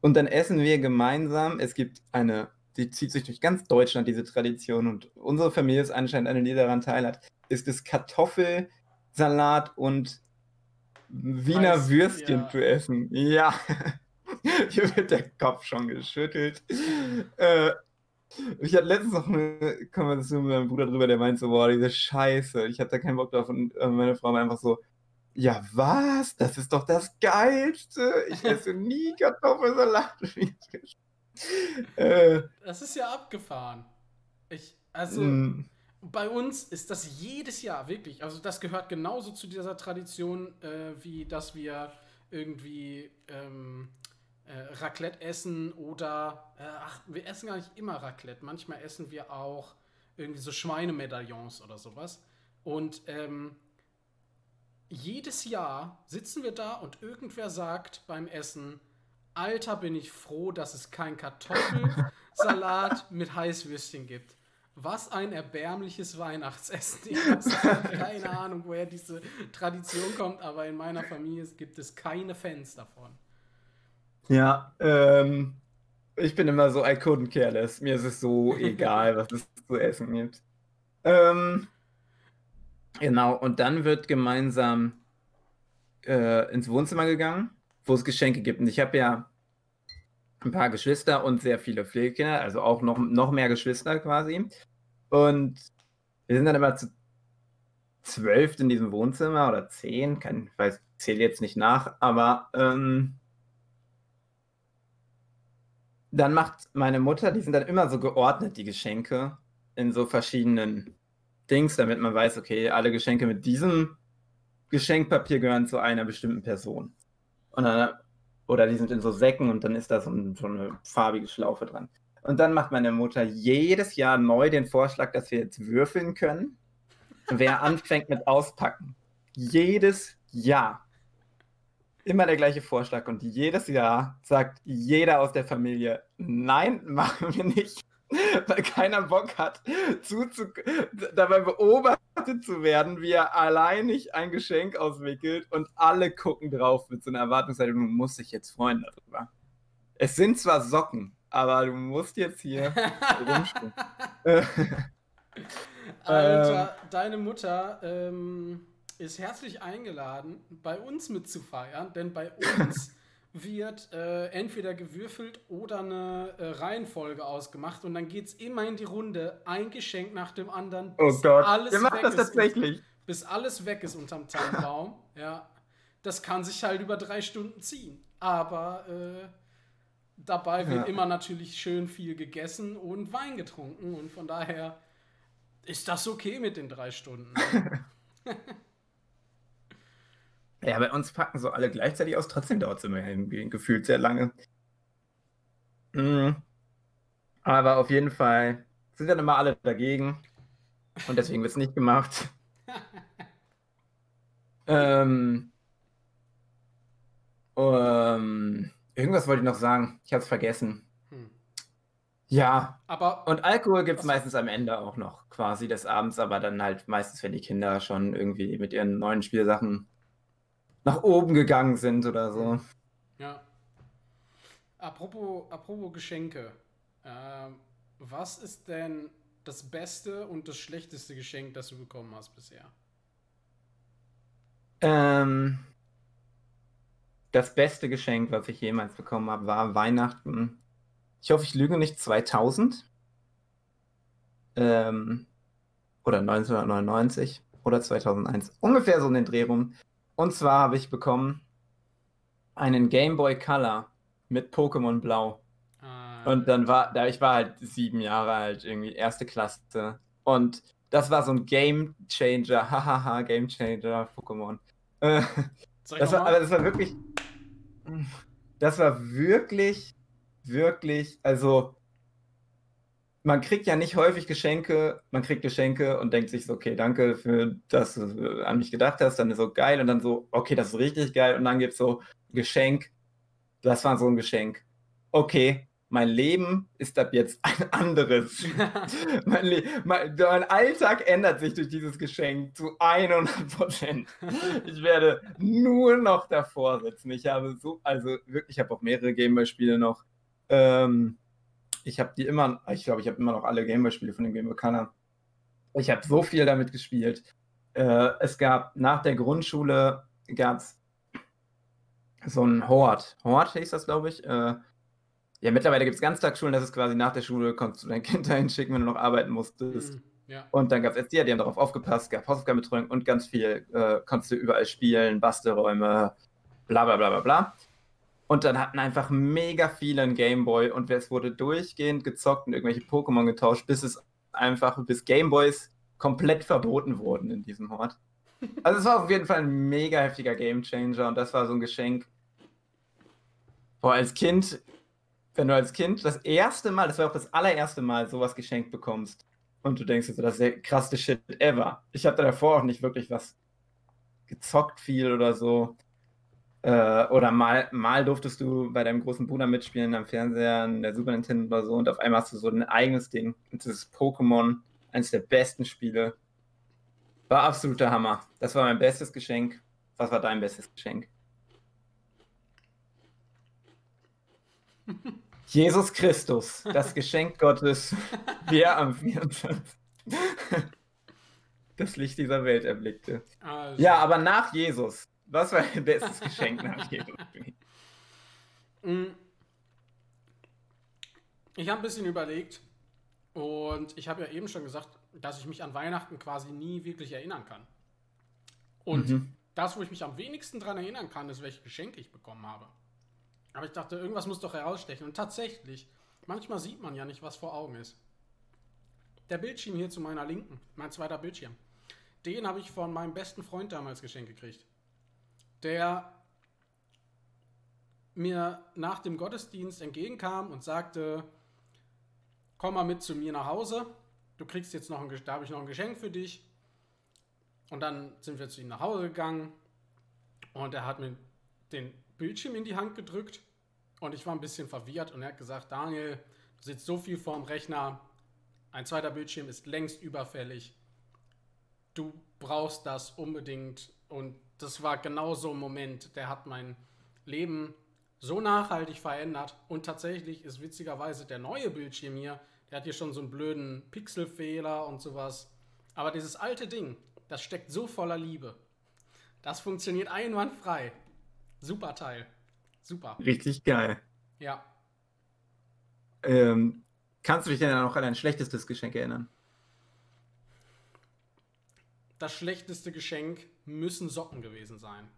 Und dann essen wir gemeinsam. Es gibt eine, die zieht sich durch ganz Deutschland, diese Tradition. Und unsere Familie ist anscheinend eine, die daran teilhat. Ist das Kartoffel Salat und Wiener Weiß, Würstchen ja. zu essen. Ja. Hier wird der Kopf schon geschüttelt. Äh, ich hatte letztens noch eine Konversation mit meinem Bruder drüber, der meinte so, boah, diese Scheiße, ich hatte da keinen Bock drauf. Und äh, meine Frau war einfach so, ja was? Das ist doch das Geilste. Ich esse nie Kartoffelsalat. äh, Das ist ja abgefahren. Ich, also, mh, bei uns ist das jedes Jahr wirklich. Also, das gehört genauso zu dieser Tradition, äh, wie dass wir irgendwie ähm, äh, Raclette essen oder, äh, ach, wir essen gar nicht immer Raclette. Manchmal essen wir auch irgendwie so Schweinemedaillons oder sowas. Und ähm, jedes Jahr sitzen wir da und irgendwer sagt beim Essen, Alter, bin ich froh, dass es kein Kartoffelsalat mit Heißwürstchen gibt. Was ein erbärmliches Weihnachtsessen. Ich habe keine Ahnung, woher diese Tradition kommt, aber in meiner Familie gibt es keine Fans davon. Ja, ähm, ich bin immer so, I couldn't care less. Mir ist es so egal, was es zu essen gibt. Ähm, genau, und dann wird gemeinsam äh, ins Wohnzimmer gegangen, wo es Geschenke gibt. Und ich habe ja ein paar Geschwister und sehr viele Pflegekinder, also auch noch, noch mehr Geschwister quasi. Und wir sind dann immer zu zwölf in diesem Wohnzimmer oder zehn, kann, ich weiß, zähle jetzt nicht nach, aber ähm, dann macht meine Mutter, die sind dann immer so geordnet, die Geschenke, in so verschiedenen Dings, damit man weiß, okay, alle Geschenke mit diesem Geschenkpapier gehören zu einer bestimmten Person. Und dann, oder die sind in so Säcken und dann ist da so, ein, so eine farbige Schlaufe dran. Und dann macht meine Mutter jedes Jahr neu den Vorschlag, dass wir jetzt würfeln können, wer anfängt mit Auspacken. Jedes Jahr. Immer der gleiche Vorschlag und jedes Jahr sagt jeder aus der Familie, nein, machen wir nicht, weil keiner Bock hat, zuzu dabei beobachtet zu werden, wie er alleinig ein Geschenk auswickelt und alle gucken drauf mit so einer Erwartungshaltung, du musst dich jetzt freuen darüber. Es sind zwar Socken, aber du musst jetzt hier rumspielen. Alter, deine Mutter ähm, ist herzlich eingeladen, bei uns mitzufeiern, denn bei uns wird äh, entweder gewürfelt oder eine äh, Reihenfolge ausgemacht und dann geht es immer in die Runde, ein Geschenk nach dem anderen, oh Gott, alles wir machen weg das ist tatsächlich. bis alles weg ist unterm Tannenbaum. ja, das kann sich halt über drei Stunden ziehen. Aber äh, dabei wird Ja. immer natürlich schön viel gegessen und Wein getrunken und von daher ist das okay mit den drei Stunden. Ja, bei uns packen so alle gleichzeitig aus, trotzdem dauert es immer irgendwie gefühlt sehr lange. Mhm. Aber auf jeden Fall sind dann immer alle dagegen und deswegen wird es nicht gemacht. ähm, ähm, irgendwas wollte ich noch sagen. Ich habe es vergessen. Hm. Ja, Aber und Alkohol gibt es meistens am Ende auch noch, quasi des Abends, aber dann halt meistens, wenn die Kinder schon irgendwie mit ihren neuen Spielsachen nach oben gegangen sind oder so. ja. Apropos, apropos Geschenke. Ähm, was ist denn das beste und das schlechteste Geschenk, das du bekommen hast bisher? Ähm, das beste Geschenk, was ich jemals bekommen habe, war Weihnachten. Ich hoffe, ich lüge nicht, 2000. Ähm, oder 1999 oder 2001. Ungefähr so in den Dreh rum. Und zwar habe ich bekommen einen Game Boy Color mit Pokémon Blau. Äh, Und dann war, da ich war halt sieben Jahre alt, irgendwie erste Klasse. Und das war so ein Game Changer, hahaha, Game Changer, Pokémon. Äh, das war, aber das war wirklich, das war wirklich, wirklich, also man kriegt ja nicht häufig Geschenke, man kriegt Geschenke und denkt sich so, okay, danke für, dass du an mich gedacht hast, dann ist so geil und dann so, okay, das ist richtig geil und dann gibt es so Geschenk, das war so ein Geschenk. Okay, mein Leben ist ab jetzt ein anderes. mein, mein, mein Alltag ändert sich durch dieses Geschenk zu 100 Prozent. Ich werde nur noch davor sitzen. Ich habe so, also wirklich, ich habe auch mehrere Gameboy-Spiele noch. Ähm, ich habe die immer, ich glaube, ich habe immer noch alle Gameboy-Spiele von dem Gameboy Color. Ich habe so viel damit gespielt. Äh, es gab nach der Grundschule gab's so ein Hort. Hort hieß das, glaube ich. Äh, ja, mittlerweile gibt es Ganztagsschulen, das ist quasi nach der Schule, konntest du dein Kind dahin schicken, wenn du noch arbeiten musstest. Mhm, ja. Und dann gab es Erzieher, die haben darauf aufgepasst, gab Hausaufgabenbetreuung und ganz viel äh, konntest du überall spielen, Bastelräume, bla bla bla bla bla. Und dann hatten einfach mega viele einen Gameboy und es wurde durchgehend gezockt und irgendwelche Pokémon getauscht, bis es einfach, bis Gameboys komplett verboten wurden in diesem Hort. Also es war auf jeden Fall ein mega heftiger Gamechanger und das war so ein Geschenk. Boah, als Kind, wenn du als Kind das erste Mal, das war auch das allererste Mal, sowas geschenkt bekommst und du denkst, also, das ist der krasseste Shit ever. Ich hatte davor auch nicht wirklich was gezockt viel oder so. Äh, oder mal, mal durftest du bei deinem großen Bruder mitspielen am Fernseher, in der Super Nintendo oder so und auf einmal hast du so ein eigenes Ding. Und das ist Pokémon, eines der besten Spiele. War absoluter Hammer. Das war mein bestes Geschenk. Was war dein bestes Geschenk? Jesus Christus, das Geschenk Gottes, der am 24. das Licht dieser Welt erblickte. Also, Ja, aber nach Jesus. Was war dein bestes Geschenk nach Jesus? Mm. Ich habe ein bisschen überlegt und ich habe ja eben schon gesagt, dass ich mich an Weihnachten quasi nie wirklich erinnern kann. Und Mhm. das, wo ich mich am wenigsten dran erinnern kann, ist, welche Geschenke ich bekommen habe. Aber ich dachte, irgendwas muss doch herausstechen. Und tatsächlich, manchmal sieht man ja nicht, was vor Augen ist. Der Bildschirm hier zu meiner Linken, mein zweiter Bildschirm, den habe ich von meinem besten Freund damals geschenkt gekriegt. Der mir nach dem Gottesdienst entgegenkam und sagte, komm mal mit zu mir nach Hause, du kriegst jetzt noch ein, da habe ich noch ein Geschenk für dich. Und dann sind wir zu ihm nach Hause gegangen und er hat mir den Bildschirm in die Hand gedrückt und ich war ein bisschen verwirrt und er hat gesagt, Daniel, du sitzt so viel vorm Rechner, ein zweiter Bildschirm ist längst überfällig. Du brauchst das unbedingt und das war genau so ein Moment, der hat mein Leben so nachhaltig verändert und tatsächlich ist witzigerweise der neue Bildschirm hier, der hat hier schon so einen blöden Pixelfehler und sowas. Aber dieses alte Ding, das steckt so voller Liebe. Das funktioniert einwandfrei. Super Teil. Super. Richtig geil. Ja. Ähm, kannst du dich denn noch an dein schlechtestes Geschenk erinnern? Das schlechteste Geschenk müssen Socken gewesen sein.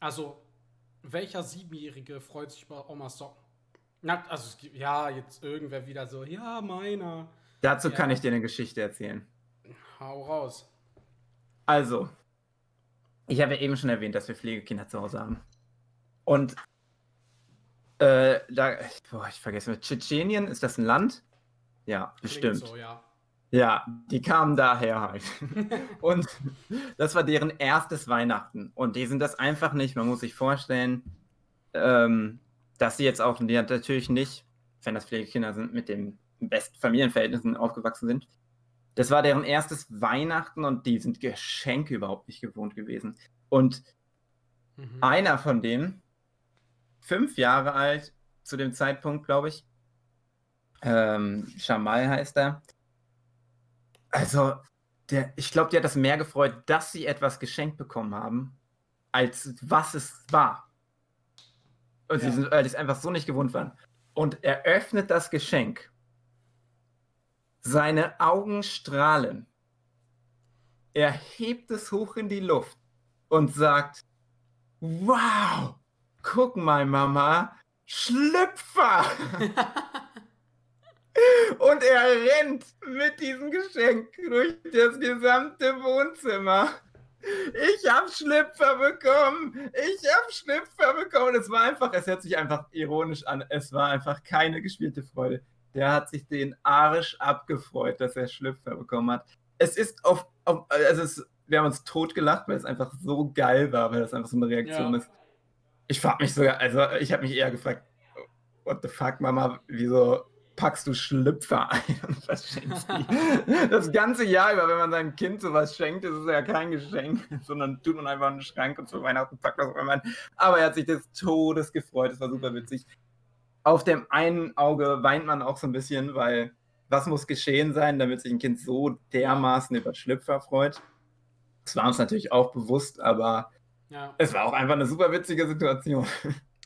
Also, welcher Siebenjährige freut sich über Omas Socken? Na, also, gibt, ja, jetzt irgendwer wieder so, ja, meiner. Dazu Ja. kann ich dir eine Geschichte erzählen. Hau raus. Also, ich habe ja eben schon erwähnt, dass wir Pflegekinder zu Hause haben. Und äh, da, boah, ich vergesse mal, Tschetschenien, ist das ein Land? Ja, Klingt bestimmt. So, ja. Ja, die kamen daher halt. Und das war deren erstes Weihnachten. Und die sind das einfach nicht. Man muss sich vorstellen, ähm, dass sie jetzt auch, die hat natürlich nicht, wenn das Pflegekinder sind, mit den besten Familienverhältnissen aufgewachsen sind. Das war deren erstes Weihnachten und die sind Geschenke überhaupt nicht gewohnt gewesen. Und Mhm. einer von denen, fünf Jahre alt, zu dem Zeitpunkt, glaube ich, ähm, Jamal heißt er. Also, der, ich glaube, die hat das mehr gefreut, dass sie etwas geschenkt bekommen haben, als was es war. Und Ja. sie sind, weil es einfach so nicht gewohnt waren. Und er öffnet das Geschenk. Seine Augen strahlen. Er hebt es hoch in die Luft und sagt: Wow, guck mal, Mama, Schlüpfer! und er rennt mit diesem Geschenk durch das gesamte Wohnzimmer. Ich hab Schlüpfer bekommen! Ich hab Schlüpfer bekommen! Es war einfach, es hört sich einfach ironisch an. Es war einfach keine gespielte Freude. Der hat sich den Arsch abgefreut, dass er Schlüpfer bekommen hat. Es ist auf, auf also es, wir haben uns totgelacht, weil es einfach so geil war, weil das einfach so eine Reaktion Ja. ist. Ich frag mich sogar, also ich habe mich eher gefragt, what the fuck, Mama, wieso packst du Schlüpfer ein und verschenkst die? Das ganze Jahr über, wenn man seinem Kind sowas schenkt, ist es ja kein Geschenk, sondern tut man einfach in den Schrank und zu Weihnachten packt das auf einmal. ein. Aber er hat sich des Todes gefreut, es war super witzig. Auf dem einen Auge weint man auch so ein bisschen, weil was muss geschehen sein, damit sich ein Kind so dermaßen über Schlüpfer freut? Das war uns natürlich auch bewusst, aber Ja, es war auch einfach eine super witzige Situation.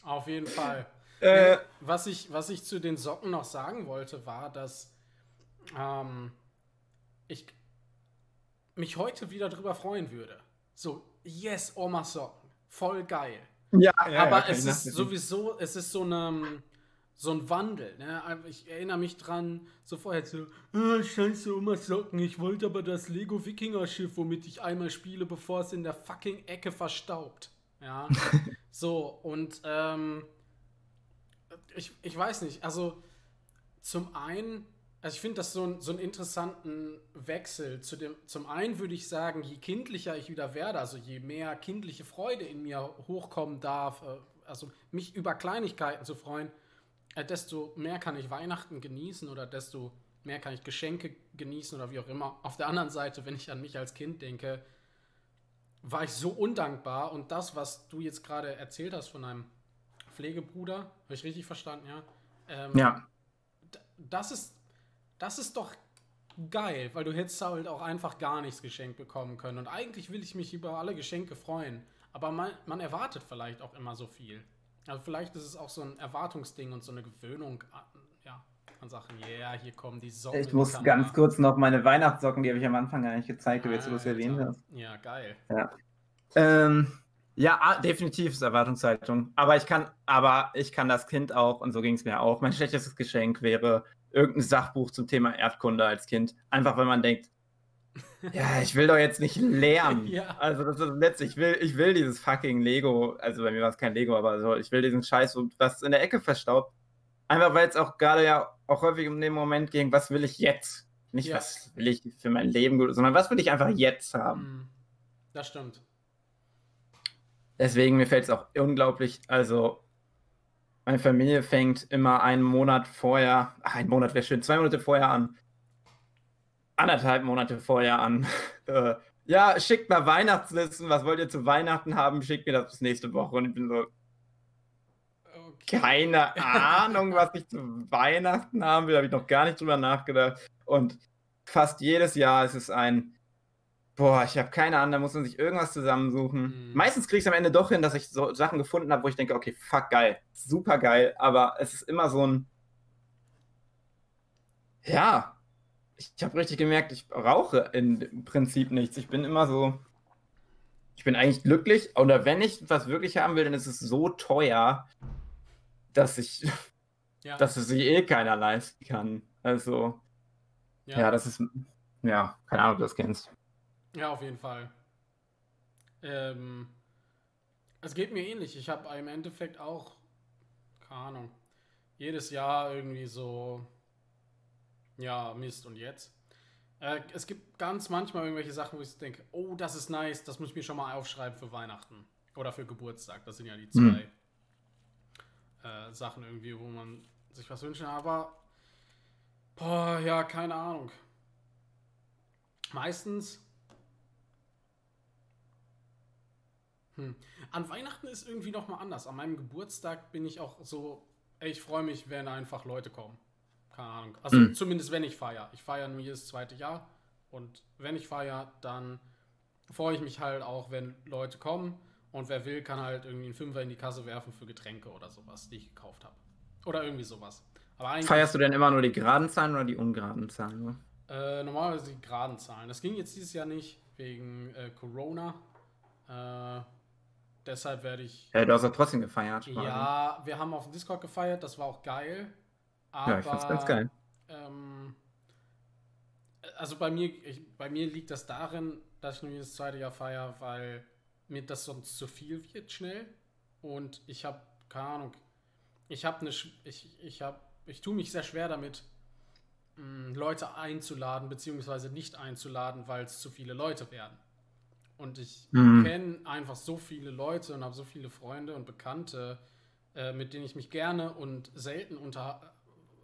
auf jeden Fall. Äh, Was ich, was ich zu den Socken noch sagen wollte, war, dass ähm, ich mich heute wieder drüber freuen würde. So, yes, Oma Socken. Voll geil. ja, Aber kann es ist sowieso, es ist so, eine, so ein Wandel. Ne? Ich erinnere mich dran, so vorher so, ah, scheiße, Oma Socken, ich wollte aber das Lego Wikinger Schiff, womit ich einmal spiele, bevor es in der fucking Ecke verstaubt. Ja, so, und ähm, ich, ich weiß nicht, also zum einen, also ich finde das so, ein, so einen interessanten Wechsel. Zu dem, zum einen würde ich sagen, je kindlicher ich wieder werde, also je mehr kindliche Freude in mir hochkommen darf, äh, also mich über Kleinigkeiten zu freuen, äh, desto mehr kann ich Weihnachten genießen oder desto mehr kann ich Geschenke genießen oder wie auch immer. Auf der anderen Seite, wenn ich an mich als Kind denke, war ich so undankbar und das, was du jetzt gerade erzählt hast von einem Pflegebruder, habe ich richtig verstanden, ja? Ähm, Ja, das ist, das ist doch geil, weil du hättest halt auch einfach gar nichts geschenkt bekommen können. Und eigentlich will ich mich über alle Geschenke freuen. Aber man, man erwartet vielleicht auch immer so viel. Also vielleicht ist es auch so ein Erwartungsding und so eine Gewöhnung an, ja, an Sachen. Ja, yeah, hier kommen die Socken. ich muss ganz kurz noch meine Weihnachtssocken, die habe ich am Anfang gar nicht gezeigt, wie jetzt du Alter. erwähnt hast. Ja, geil. Ähm, ja, ah, definitiv ist Erwartungshaltung. Aber ich kann, aber ich kann das Kind auch, und so ging es mir auch. Mein schlechtestes Geschenk wäre irgendein Sachbuch zum Thema Erdkunde als Kind. Einfach weil man denkt, ja, ich will doch jetzt nicht lernen. Ja. Also das ist das Letzte. Ich will, ich will dieses fucking Lego, also bei mir war es kein Lego, aber so, ich will diesen Scheiß, was in der Ecke verstaubt. Einfach weil es auch gerade ja auch häufig um den Moment ging, was will ich jetzt? Nicht, Ja. was will ich für mein Leben gut, sondern was will ich einfach jetzt haben? Hm, Das stimmt. Deswegen, mir fällt es auch unglaublich, also meine Familie fängt immer einen Monat vorher, ach, ein Monat wäre schön, zwei Monate vorher an, anderthalb Monate vorher an. Äh, ja, schickt mal Weihnachtslisten, was wollt ihr zu Weihnachten haben, schickt mir das bis nächste Woche. Und ich bin so, keine Ahnung, was ich zu Weihnachten haben will, habe ich noch gar nicht drüber nachgedacht. Und fast jedes Jahr ist es ein, boah, ich habe keine Ahnung, da muss man sich irgendwas zusammensuchen. Mhm. Meistens kriege ich es am Ende doch hin, dass ich so Sachen gefunden habe, wo ich denke, okay, fuck, geil, super geil, aber es ist immer so ein, ja, ich habe richtig gemerkt, ich rauche im Prinzip nichts. Ich bin immer so, ich bin eigentlich glücklich, oder wenn ich was wirklich haben will, dann ist es so teuer, dass ich, Ja, dass es sich eh keiner leisten kann. Also, ja. ja, das ist, ja, keine Ahnung, ob du das kennst. Ja, auf jeden Fall. Ähm, es geht mir ähnlich. Ich habe im Endeffekt auch, keine Ahnung, jedes Jahr irgendwie so, ja, Mist und jetzt. Äh, es gibt ganz manchmal irgendwelche Sachen, wo ich denke, oh, das ist nice, das muss ich mir schon mal aufschreiben für Weihnachten oder für Geburtstag. Das sind ja die zwei äh, Sachen irgendwie, wo man sich was wünschen. Aber, boah, ja, keine Ahnung. Meistens Hm. An Weihnachten ist irgendwie noch mal anders. An meinem Geburtstag bin ich auch so, ey, ich freue mich, wenn einfach Leute kommen. Keine Ahnung. Also Mhm. zumindest wenn ich feiere. Ich feiere nur jedes zweite Jahr. Und wenn ich feiere, dann freue ich mich halt auch, wenn Leute kommen. Und wer will, kann halt irgendwie einen Fünfer in die Kasse werfen für Getränke oder sowas, die ich gekauft habe. Oder irgendwie sowas. Feierst du denn immer nur die geraden Zahlen oder die ungeraden Zahlen? äh, normalerweise die geraden Zahlen. Das ging jetzt dieses Jahr nicht wegen äh, Corona. Äh, deshalb werde ich. Ja, du hast doch trotzdem gefeiert. Ja, wir haben auf dem Discord gefeiert, das war auch geil. Aber, ja ich fand's ganz geil. Ähm, also bei mir, ich, bei mir liegt das darin, dass ich nur jedes zweite Jahr feiere, weil mir das sonst zu viel wird schnell. Und ich habe, keine Ahnung, ich habe eine, ich, ich habe, ich tue mich sehr schwer damit, mh, Leute einzuladen, beziehungsweise nicht einzuladen, weil es zu viele Leute werden. Und ich Mhm. kenne einfach so viele Leute und habe so viele Freunde und Bekannte, äh, mit denen ich mich gerne und selten unter,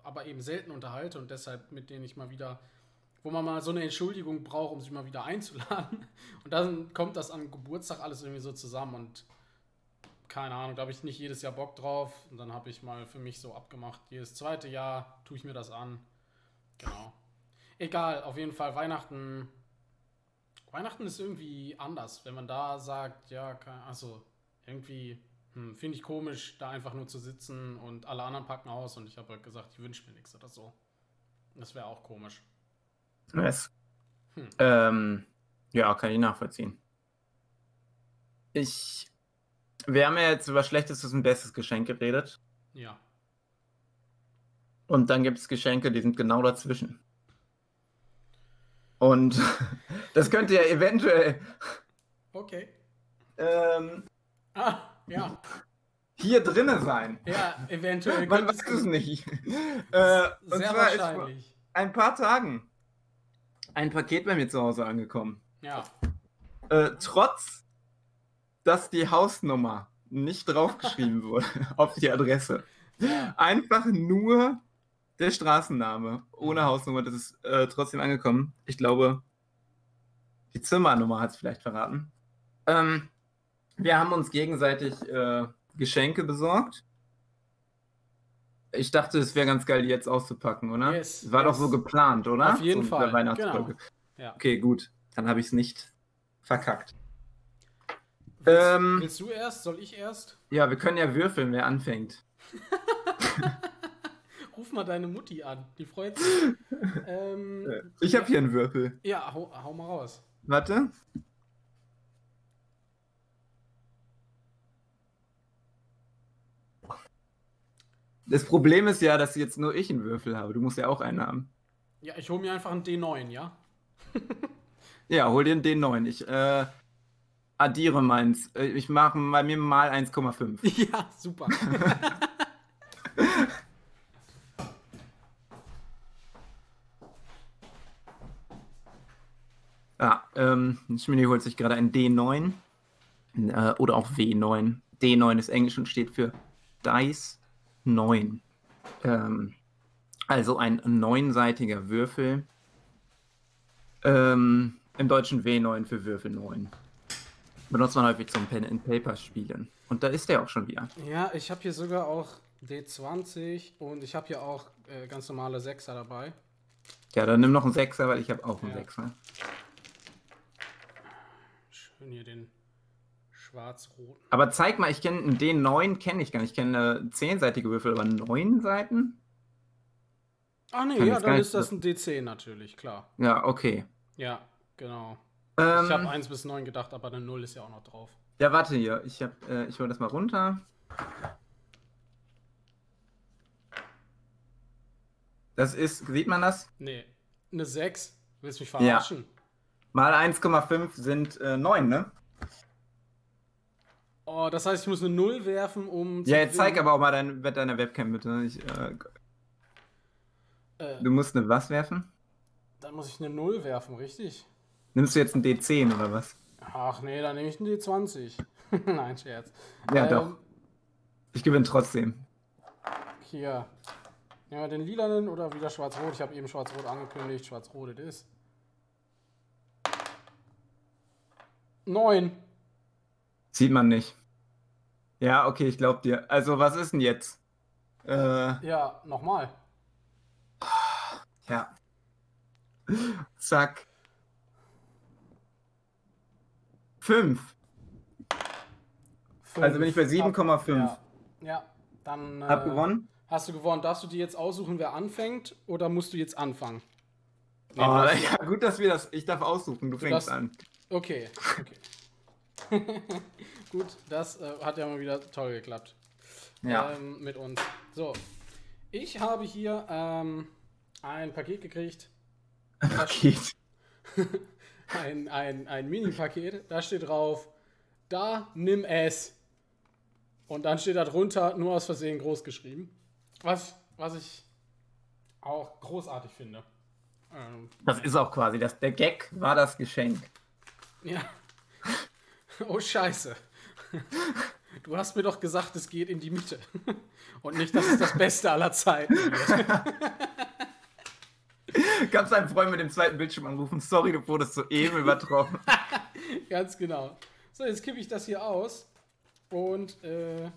aber eben selten unterhalte und deshalb mit denen ich mal wieder, wo man mal so eine Entschuldigung braucht, um sich mal wieder einzuladen. Und dann kommt das an Geburtstag alles irgendwie so zusammen und keine Ahnung, da habe ich nicht jedes Jahr Bock drauf. Und dann habe ich mal für mich so abgemacht, jedes zweite Jahr tue ich mir das an. Genau. Egal, auf jeden Fall Weihnachten Weihnachten ist irgendwie anders, wenn man da sagt, ja, also irgendwie hm, finde ich komisch, da einfach nur zu sitzen und alle anderen packen aus und ich habe halt gesagt, ich wünsche mir nichts oder so. Das wäre auch komisch. Yes. Hm. Ähm, ja, kann ich nachvollziehen. Ich. Wir haben ja jetzt über schlechtestes und bestes Geschenk geredet. Ja. Und dann gibt es Geschenke, die sind genau dazwischen. Und das könnte ja eventuell Okay. ähm, Ah, ja. hier drinne sein. Ja, eventuell. Man weiß es nicht. Äh, und Sehr zwar ist vor wahrscheinlich. ein paar Tagen ein Paket bei mir zu Hause angekommen. Ja. Äh, trotz, dass die Hausnummer nicht draufgeschrieben wurde auf die Adresse. ja. Einfach nur der Straßenname ohne Hausnummer. Das ist äh, trotzdem angekommen. Ich glaube, die Zimmernummer hat es vielleicht verraten. Ähm, wir haben uns gegenseitig äh, Geschenke besorgt. Ich dachte, es wäre ganz geil, die jetzt auszupacken, oder? Yes, War doch yes. so geplant, oder? Auf jeden so Fall, Weihnachtsfolge. genau. Ja. Okay, gut. Dann habe ich es nicht verkackt. Willst, Ähm. willst du erst? Soll ich erst? Ja, wir können ja würfeln, wer anfängt. Ruf mal deine Mutti an. Die freut sich. ähm, Ich habe hier einen Würfel. ja, hau, hau mal raus. Warte. Das Problem ist ja, dass jetzt nur ich einen Würfel habe. Du musst ja auch einen haben. Ja, ich hole mir einfach einen D9, ja? Ja, hol dir den D9. Ich äh, addiere meins. Äh, Ich mache bei mir mal 1,5. Ja, super. Ja, ähm, Schmini holt sich gerade ein D9. Äh, oder auch W9. D9 ist Englisch und steht für Dice 9. Ähm, also ein neunseitiger Würfel. Ähm, Im Deutschen W9 für Würfel 9. Benutzt man häufig zum Pen and Paper Spielen. Und da ist der auch schon wieder. ja, ich habe hier sogar auch D20 und ich habe hier auch äh, ganz normale Sechser dabei. Ja, dann nimm noch einen Sechser, weil ich habe auch einen Ja. Sechser. Schön hier den schwarz-roten. Aber zeig mal, ich kenne einen D9, kenne ich gar nicht. Ich kenne zehnseitige Würfel, aber neun Seiten? Ach nee, Kann ja, dann ist das ein D10 natürlich, klar. Ja, okay. Ja, genau. Ähm, Ich habe 1 bis 9 gedacht, aber eine 0 ist ja auch noch drauf. Ja, warte hier. Ich, hab, äh, ich hole das mal runter. Das ist, sieht man das? Nee, eine 6. Willst du mich Ja. Mal 1,5 sind äh, 9, ne? Oh, das heißt, ich muss eine 0 werfen, um. Ja, jetzt zeig aber auch mal dein, mit deiner Webcam bitte. Ich, äh, Äh, du musst eine was werfen? dann muss ich eine 0 werfen, richtig? Nimmst du jetzt ein D10 oder was? Ach nee, dann nehme ich einen D20. Nein, Scherz. Ja, Ähm, doch. Ich gewinne trotzdem. Hier. Nehmen wir den lilanen oder wieder schwarz-rot? Ich habe eben schwarz-rot angekündigt. Schwarz-rot it ist. 9. Sieht man nicht. Ja, okay, ich glaub dir. Also, was ist denn jetzt? Äh, Ja, nochmal. ja. Zack. Fünf. Also bin ich bei 7,5. Ja. ja, dann. Hab äh, gewonnen? Hast du gewonnen? Darfst du dir jetzt aussuchen, wer anfängt? Oder musst du jetzt anfangen? Nee, Oh, du ja, gut, dass wir das. Ich darf aussuchen, du fängst darfst- an. Okay, okay. Gut, das äh, hat ja mal wieder toll geklappt. Ja. Ähm, mit uns. So, ich habe hier ähm, ein Paket gekriegt. Paket. Ein, ein, ein Mini-Paket. Da steht drauf, da nimm es. Und dann steht da drunter nur aus Versehen groß geschrieben. Was, was ich auch großartig finde. Ähm, Das ist auch quasi das. Der Gag war das Geschenk. Ja. Oh Scheiße. Du hast mir doch gesagt, es geht in die Mitte. Und nicht, dass es das Beste aller Zeiten. Kannst deinen Freund mit dem zweiten Bildschirm anrufen. Sorry, du wurdest soeben übertroffen. Ganz genau. So, jetzt kippe ich das hier aus. Und äh,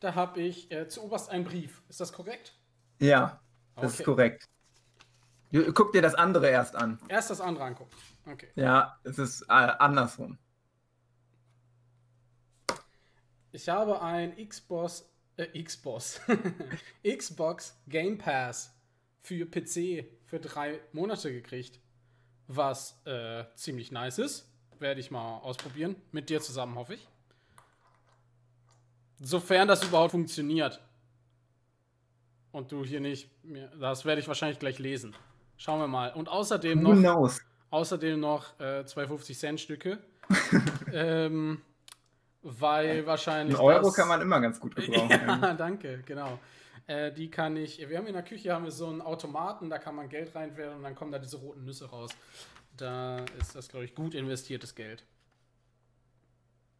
da habe ich äh, zu oberst einen Brief. Ist das korrekt? Ja, das ist Okay. korrekt. Du, guck dir das andere erst an. Erst das andere angucken. Okay. Ja, es ist äh, andersrum. Ich habe ein Xbox, äh, Xbox, Xbox Game Pass für PC für drei Monate gekriegt. Was äh, ziemlich nice ist. Werde ich mal ausprobieren. Mit dir zusammen, hoffe ich. Sofern das überhaupt funktioniert. Und du hier nicht. Das werde ich wahrscheinlich gleich lesen. Schauen wir mal. Und außerdem Who noch, knows? Außerdem noch äh, zwei 50-Cent-Stücke. ähm, weil wahrscheinlich. Ein Euro das- kann man immer ganz gut gebrauchen. ja, danke, genau. Äh, die kann ich. Wir haben in der Küche haben wir so einen Automaten, da kann man Geld reinwerfen und dann kommen da diese roten Nüsse raus. Da ist das, glaube ich, gut investiertes Geld.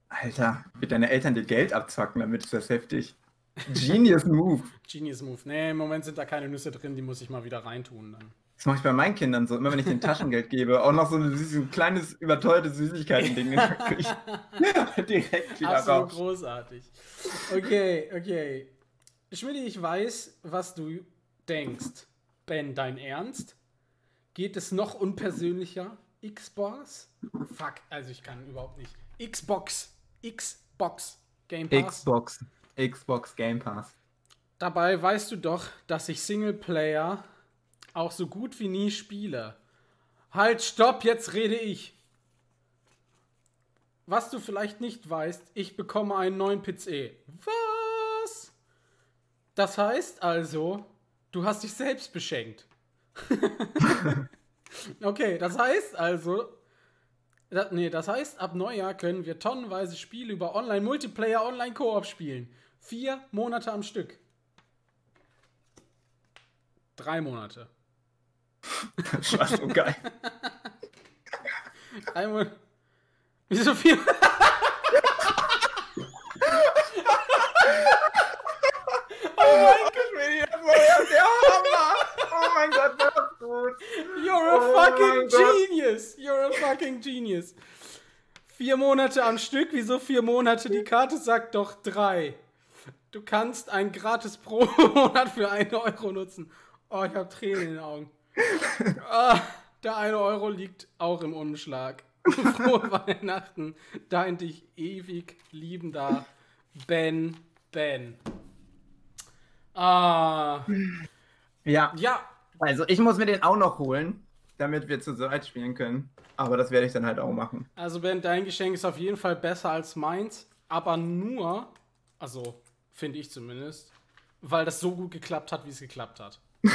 Alter, wird deine Eltern dir Geld abzwacken, damit ist das heftig. Genius Move. Genius Move. Nee, im Moment sind da keine Nüsse drin, die muss ich mal wieder reintun. Dann. Das mache ich bei meinen Kindern so. Immer wenn ich denen Taschengeld gebe, auch noch so ein, süßes, ein kleines, überteuertes Süßigkeiten-Ding. Direkt wieder Absolut raus. großartig. Okay, okay. Schmidt, ich weiß, was du denkst. Ben, dein Ernst? Geht es noch unpersönlicher? Xbox? Fuck, also ich kann überhaupt nicht. Xbox. Xbox. Game Pass. Xbox. Xbox Game Pass. Dabei weißt du doch, dass ich Singleplayer auch so gut wie nie spiele. Halt, stopp, jetzt rede ich. Was du vielleicht nicht weißt, ich bekomme einen neuen PC. Was? Das heißt also, du hast dich selbst beschenkt. okay, das heißt also, da, nee, das heißt, ab Neujahr können wir tonnenweise Spiele über Online-Multiplayer, Online-Koop spielen. Vier Monate am Stück. Drei Monate. Das war so geil. Monate. Wieso vier? der Hammer! Oh mein Gott, das ist gut. You're a Oh fucking mein Gott. genius. You're a fucking genius. Vier Monate am Stück. Wieso vier Monate? Die Karte sagt doch drei. Du kannst ein gratis pro Monat für einen Euro nutzen. Oh, ich habe Tränen in den Augen. Ah, der eine Euro liegt auch im Umschlag. Frohe Weihnachten. Dein dich ewig liebender Ben Ben. Ah, Ja, ja, also ich muss mir den auch noch holen, damit wir zu zweit spielen können. Aber das werde ich dann halt auch machen. Also Ben, dein Geschenk ist auf jeden Fall besser als meins, aber nur, also finde ich zumindest, weil das so gut geklappt hat, wie es geklappt hat.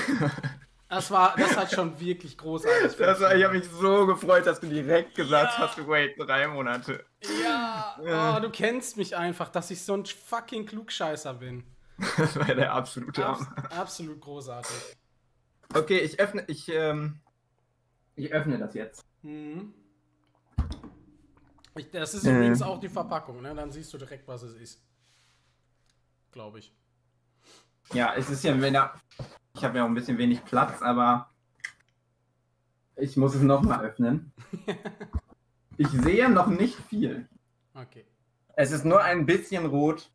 Das war, das hat schon wirklich großartig. Das, war- ich habe mich so gefreut, dass du direkt gesagt Ja. hast, wait, drei Monate. ja, Ja. oh, du kennst mich einfach, dass ich so ein fucking Klugscheißer bin. Das war der absolute Abs absolut großartig. Okay, ich öffne, ich, ähm, ich öffne das jetzt. Mhm. Ich, das ist Äh. übrigens auch die Verpackung, ne? Dann siehst du direkt, was es ist. Glaube ich. Ja, es ist ja, wenn er, ich habe ja auch ein bisschen wenig Platz, aber ich muss es nochmal öffnen. Ich sehe noch nicht viel. Okay. Es ist nur ein bisschen rot.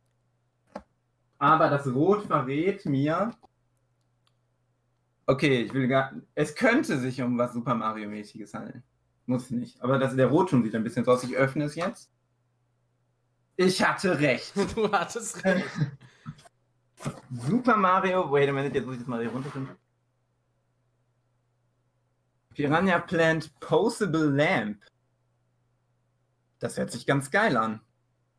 Aber das Rot verrät mir. Okay, ich will gar. Es könnte sich um was Super Mario-mäßiges handeln. Muss nicht. Aber das, der Rot schon sieht ein bisschen so aus. Ich öffne es jetzt. Ich hatte recht. Du hattest recht. Super Mario. Wait a minute, jetzt muss ich das mal hier runterfinden. Piranha Plant Posable Lamp. Das hört sich ganz geil an.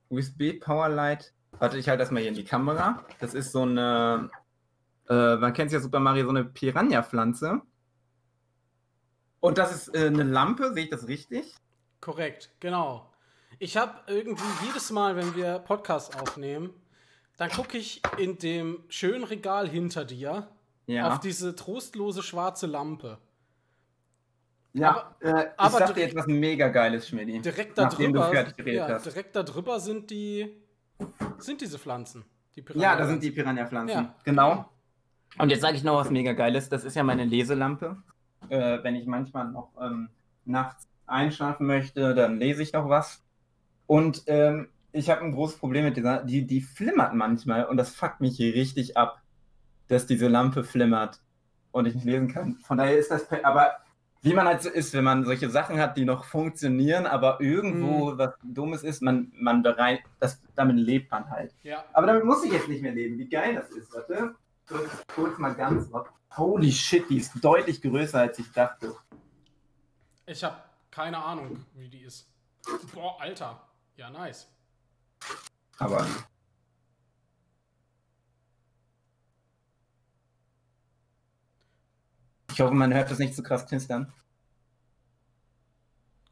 USB Powerlight. Warte, ich halte das mal hier in die Kamera. Das ist so eine. Äh, man kennt ja Super Mario, so eine Piranha-Pflanze. Und das ist äh, eine Lampe, sehe ich das richtig? Korrekt, genau. Ich habe irgendwie jedes Mal, wenn wir Podcasts aufnehmen, dann gucke ich in dem schönen Regal hinter dir Ja. auf diese trostlose schwarze Lampe. ja, äh, ich aber sag dir direkt- jetzt was mega geiles, Schmidti. Direkt da Nachdem drüber, du fertig geredet ja, hast. direkt da drüber sind die sind diese Pflanzen. Die Ja, da sind die Piranha-Pflanzen. Ja. Genau. Und jetzt sage ich noch was mega Geiles. Das ist ja meine Leselampe. Äh, wenn ich manchmal noch ähm, nachts einschlafen möchte, dann lese ich noch was. Und ähm, ich habe ein großes Problem mit dieser. Die, die flimmert manchmal und das fuckt mich richtig ab, dass diese Lampe flimmert. und ich nicht lesen kann. Von daher ist das, aber wie man halt so ist, wenn man solche Sachen hat, die noch funktionieren, aber irgendwo Mhm. was Dummes ist, man, man bereit, das, damit lebt man halt. Ja. Aber damit muss ich jetzt nicht mehr leben. Wie geil das ist, warte. Kurz, kurz mal ganz. Holy shit, die ist deutlich größer, als ich dachte. Ich habe keine Ahnung, wie die ist. Boah, Alter. Ja, nice. Aber. Ich hoffe, man hört das nicht zu krass knistern.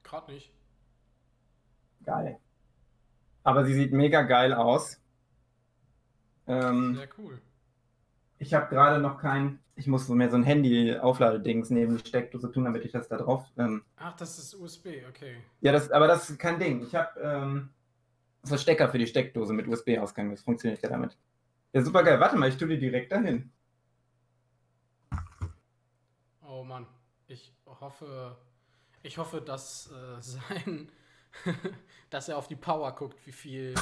Gerade nicht. Geil. Aber sie sieht mega geil aus. Ähm, Sehr cool. ich habe gerade noch kein. Ich muss so mehr so ein Handy-Aufladedings neben die Steckdose tun, damit ich das da drauf. Ähm, Ach, das ist USB, okay. ja, das, aber das ist kein Ding. Ich habe ähm, so Stecker für die Steckdose mit USB-Ausgang. Das funktioniert ja damit. Ja, super geil. Warte mal, ich tue die direkt dahin. Oh Mann. Ich hoffe, ich hoffe, dass äh, sein, dass er auf die Power guckt, wie viel,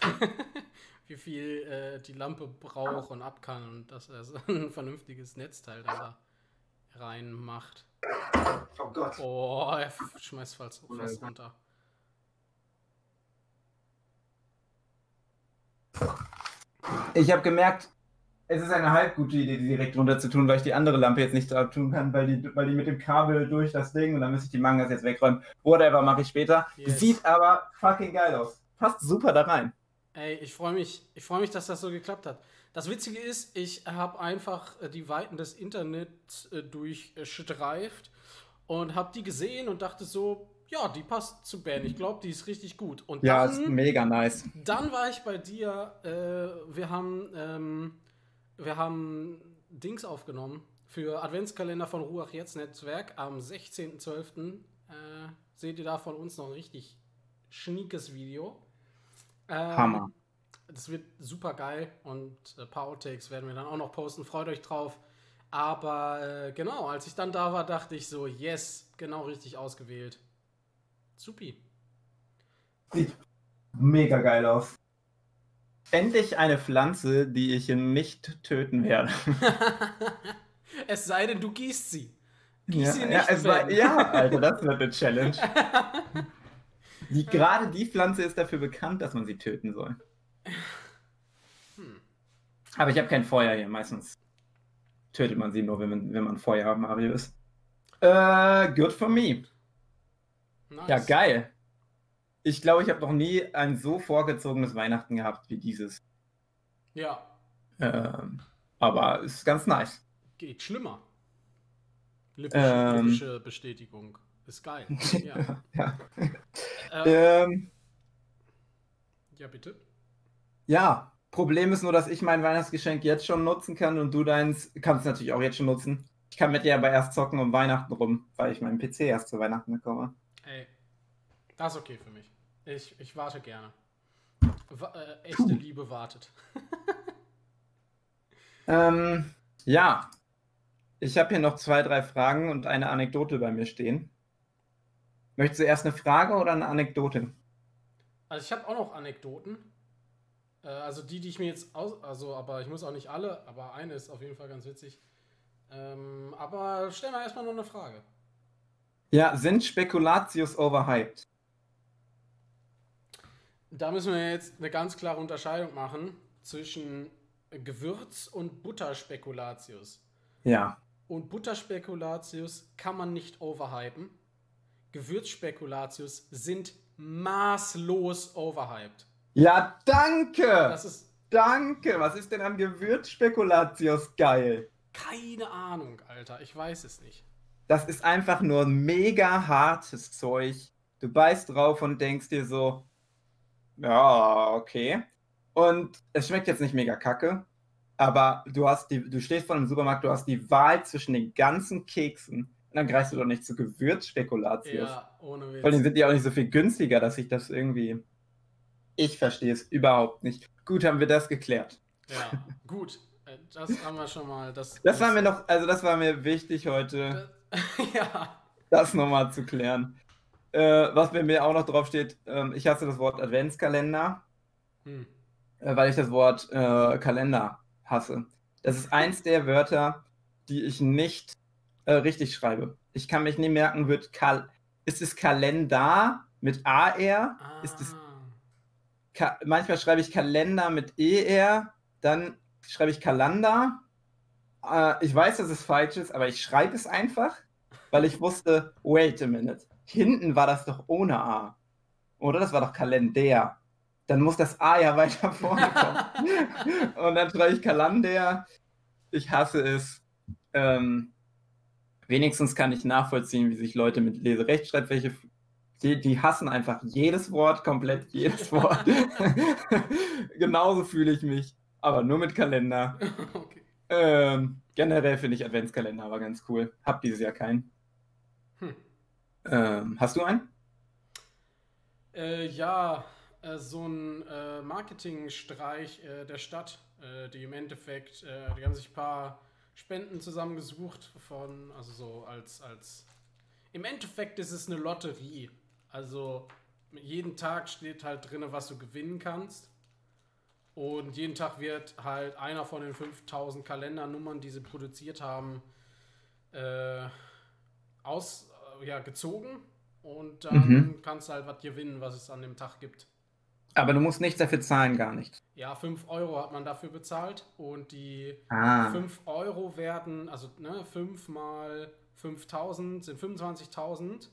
wie viel äh, die Lampe braucht und ab kann und dass er so ein vernünftiges Netzteil da reinmacht. Oh Gott. Oh, er schmeißt fast, fast runter. Ich habe gemerkt, es ist eine halb gute Idee, die direkt runter zu tun, weil ich die andere Lampe jetzt nicht drauf tun kann, weil die, weil die mit dem Kabel durch das Ding und dann müsste ich die Mangas jetzt wegräumen. Whatever, mache ich später. Yes. Sieht aber fucking geil aus. Passt super da rein. Ey, ich freue mich, ich freue mich, dass das so geklappt hat. Das Witzige ist, ich habe einfach äh, die Weiten des Internets äh, durchstreift und habe die gesehen und dachte so, ja, die passt zu Ben. Ich glaube, die ist richtig gut. Und Ja, ist dann, mega nice. dann war ich bei dir. Äh, wir haben, ähm, wir haben Dings aufgenommen für Adventskalender von Ruach Jetzt Netzwerk am 16.12. Äh, seht ihr da von uns noch ein richtig schniekes Video. Ähm, Hammer. Das wird super geil und ein paar Outtakes werden wir dann auch noch posten. Freut euch drauf. Aber äh, genau, als ich dann da war, dachte ich so, yes, genau richtig ausgewählt. Supi. Sieht mega geil aus. Endlich eine Pflanze, die ich nicht töten werde. es sei denn, du gießt sie. Gieß Ja, sie ja, nicht, es war, ja, Alter, das wird eine Challenge. Die, gerade die Pflanze ist dafür bekannt, dass man sie töten soll. Hm. Aber ich habe kein Feuer hier. Meistens tötet man sie nur, wenn man, wenn man Feuer haben, Marius. Äh, good for me. Nice. Ja, geil. Ich glaube, ich habe noch nie ein so vorgezogenes Weihnachten gehabt wie dieses. Ja, Ähm, aber ist ganz nice. geht schlimmer. Lippische, Ähm. lippische Bestätigung. Ist geil. Ja, ja. äh, Ähm, ja bitte. ja, Problem ist nur, dass ich mein Weihnachtsgeschenk jetzt schon nutzen kann und du deins kannst natürlich auch jetzt schon nutzen. Ich kann mit dir aber erst zocken um Weihnachten rum, weil ich meinen PC erst zu Weihnachten bekomme. Das ist okay für mich. Ich, ich warte gerne. Wa äh, echte Puh. Liebe wartet. Ähm, ja, ich habe hier noch zwei, drei Fragen und eine Anekdote bei mir stehen. Möchtest du erst eine Frage oder eine Anekdote? Also ich habe auch noch Anekdoten. Äh, also die, die ich mir jetzt aus... Also, aber ich muss auch nicht alle, aber eine ist auf jeden Fall ganz witzig. Ähm, aber stellen wir erstmal noch eine Frage. Ja, sind Spekulatius overhyped? Da müssen wir jetzt eine ganz klare Unterscheidung machen zwischen Gewürz und Butterspekulatius. Ja. Und Butterspekulatius kann man nicht overhypen. Gewürzspekulatius sind maßlos overhyped. Ja, danke! Das ist Danke! Was ist denn an Gewürzspekulatius geil? keine Ahnung, Alter. Ich weiß es nicht. Das ist einfach nur mega hartes Zeug. Du beißt drauf und denkst dir so, ja, okay. Und es schmeckt jetzt nicht mega kacke, aber du hast die, du stehst vor einem Supermarkt, du hast die Wahl zwischen den ganzen Keksen und dann greifst du doch nicht zu Gewürzspekulatius. Ja, ohne Vor allem Witz. sind die auch nicht so viel günstiger, dass ich das irgendwie. Ich verstehe es überhaupt nicht. Gut, haben wir das geklärt. Ja, gut. Äh, Das haben wir schon mal. Das, Das war mir noch, also das war mir wichtig heute. ja. das nochmal zu klären. Äh, was bei mir auch noch drauf steht, ähm, ich hasse das Wort Adventskalender, Hm. äh, weil ich das Wort äh, Kalender hasse. Das ist eins der Wörter, die ich nicht äh, richtig schreibe. Ich kann mich nicht merken, wird Kal ist es Kalender mit AR? Ah. Ist es Ka manchmal schreibe ich Kalender mit ER, dann schreibe ich Kalender. Äh, ich weiß, dass es falsch ist, aber ich schreibe es einfach, weil ich wusste, wait a minute, hinten war das doch ohne A. Oder das war doch Kalender. Dann muss das A ja weiter vorne kommen. Und dann schreibe ich Kalender. Ich hasse es. Ähm, wenigstens kann ich nachvollziehen, wie sich Leute mit Leserechtschreibfläche die, die hassen einfach jedes Wort, komplett jedes Wort. Genauso fühle ich mich, aber nur mit Kalender. okay. Ähm, generell finde ich Adventskalender aber ganz cool. Hab dieses Jahr keinen. Hm. Ähm, hast du einen? Äh, ja, äh, so ein äh, Marketingstreich äh, der Stadt, äh, die im Endeffekt, äh, die haben sich ein paar Spenden zusammengesucht von, also so als, als, im Endeffekt ist es eine Lotterie. Also jeden Tag steht halt drin, was du gewinnen kannst. Und jeden Tag wird halt einer von den 5000 Kalendernummern, die sie produziert haben, äh, aus, ja, gezogen. Und dann Mhm. kannst du halt was gewinnen, was es an dem Tag gibt. Aber du musst nichts dafür zahlen, gar nicht. Ja, 5 Euro hat man dafür bezahlt. Und die Ah. 5 Euro werden, also ne, 5 mal 5000 sind 25.000.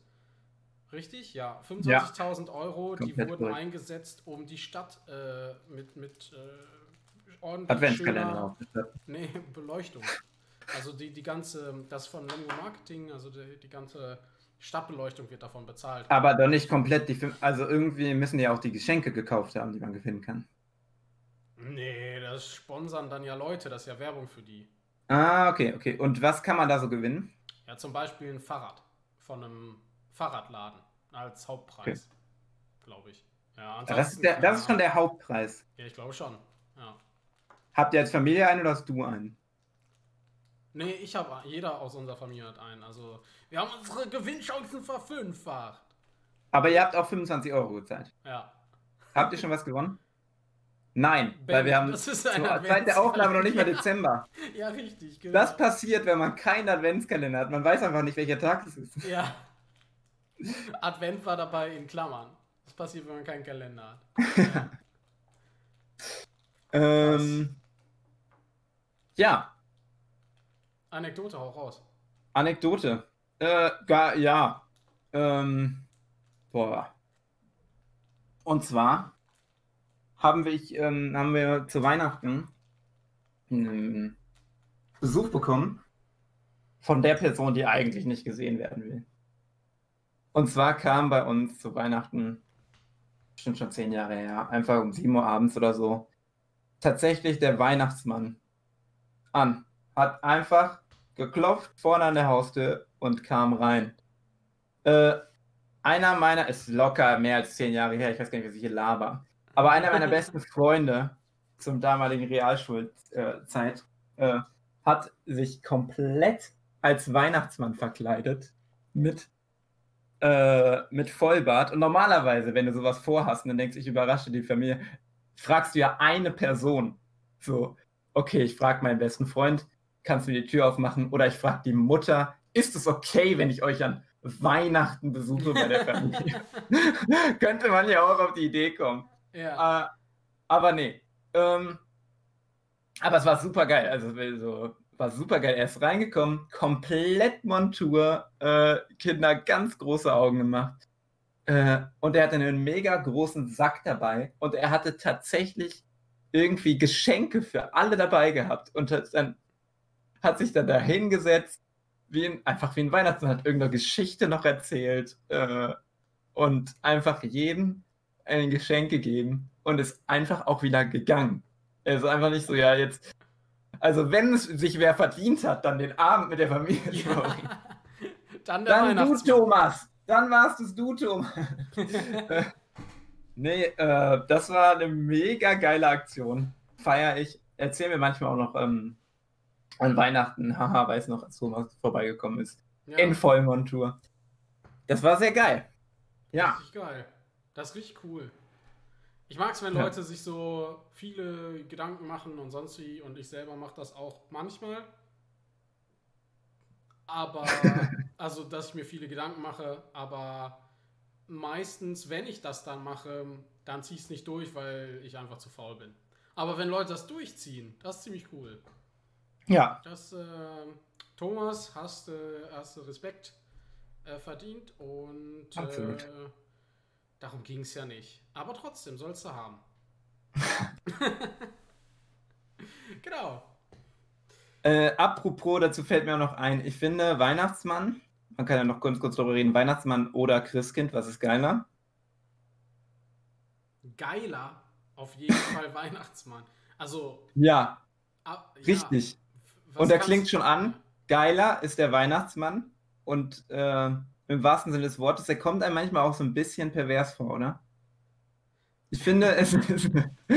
Richtig? Ja, 25.000 Euro, die Komplett wurden korrekt. eingesetzt, um die Stadt äh, mit, mit äh, ordentlich Adventskalender schöner, nee, Beleuchtung. Also die, die ganze, das von Lemgo Marketing, also die, die ganze Stadtbeleuchtung wird davon bezahlt. Aber doch nicht komplett die fünf. Also irgendwie müssen die ja auch die Geschenke gekauft haben, die man gewinnen kann. Nee, das sponsern dann ja Leute, das ist ja Werbung für die. Ah, okay, okay. Und was kann man da so gewinnen? Ja, zum Beispiel ein Fahrrad von einem Fahrradladen als Hauptpreis, glaube ich. Ja, Das ist, der, das ist schon der Hauptpreis. Ja, ich glaube schon. Ja. Habt ihr als Familie einen oder hast du einen? Nee, ich habe, jeder aus unserer Familie hat einen. Also, wir haben unsere Gewinnchancen verfünffacht. Aber ihr habt auch 25 Euro gezahlt. Ja. Habt ihr schon was gewonnen? Nein, weil wir haben das ist zur Zeit der Aufnahme noch nicht mal. Dezember. Ja, richtig, genau. Das passiert, wenn man keinen Adventskalender hat. Man weiß einfach nicht, welcher Tag es ist. Ja. Advent war dabei in Klammern. Das passiert, wenn man keinen Kalender hat. Ähm, ja, Anekdote, hau raus. Anekdote. Äh, gar, ja. Ähm, boah. Und zwar haben wir, ähm, haben wir zu Weihnachten einen Besuch bekommen von der Person, die eigentlich nicht gesehen werden will. Und zwar kam bei uns zu Weihnachten, bestimmt schon zehn Jahre her, einfach um 7 Uhr abends oder so, tatsächlich der Weihnachtsmann an. Hat einfach geklopft vorne an der Haustür und kam rein. Äh, einer meiner, ist locker mehr als zehn Jahre her, ich weiß gar nicht, was ich hier laber, aber einer meiner besten Freunde zum damaligen Realschulzeit äh, hat sich komplett als Weihnachtsmann verkleidet mit, äh, mit Vollbart. Und normalerweise, wenn du sowas vorhast und dann denkst, ich überrasche die Familie, fragst du ja eine Person. So, okay, ich frage meinen besten Freund, kannst du mir die Tür aufmachen? Oder ich frage die Mutter, ist es okay, wenn ich euch an Weihnachten besuche bei der Familie? Könnte man ja auch auf die Idee kommen. Ja. Äh, aber nee. Ähm, aber es war super geil. Also so, war super geil. Er ist reingekommen, komplett Montur, äh, Kinder ganz große Augen gemacht. Äh, und er hatte einen mega großen Sack dabei und er hatte tatsächlich irgendwie Geschenke für alle dabei gehabt und hat, dann, hat sich dann da hingesetzt, wie ein, einfach wie ein Weihnachtsmann, hat irgendeine Geschichte noch erzählt äh, und einfach jedem ein Geschenk gegeben und ist einfach auch wieder gegangen. Er ist einfach nicht so, ja, jetzt. Also, wenn es sich wer verdient hat, dann den Abend mit der Familie verbringen. Dann der Dann du. Thomas. Dann warst es du, Thomas. nee, äh, das war eine mega geile Aktion. Feier ich. Erzähl mir manchmal auch noch ähm, an Weihnachten, haha, weiß noch, als Thomas vorbeigekommen ist. Ja, In Vollmontur. Das war sehr geil. Ja. Richtig geil. Das ist richtig cool. Ich mag es, wenn Ja. Leute sich so viele Gedanken machen und sonst wie und ich selber mache das auch manchmal. Aber, also, dass ich mir viele Gedanken mache, aber meistens, wenn ich das dann mache, dann ziehe ich es nicht durch, weil ich einfach zu faul bin. Aber wenn Leute das durchziehen, das ist ziemlich cool. Ja. Das, äh, Thomas, hast, äh, hast du Respekt äh, verdient und Absolut. Äh, darum ging es ja nicht. Aber trotzdem sollst du haben. genau. Äh, apropos, dazu fällt mir auch noch ein, ich finde Weihnachtsmann, man kann ja noch ganz kurz darüber reden, Weihnachtsmann oder Christkind, was ist geiler? Geiler, auf jeden Fall Weihnachtsmann. Also, Ja, ah, ja, richtig. Was Und kannst- klingt schon an. Geiler ist der Weihnachtsmann und äh, im wahrsten Sinne des Wortes, der kommt einem manchmal auch so ein bisschen pervers vor, oder? Ich finde, es ist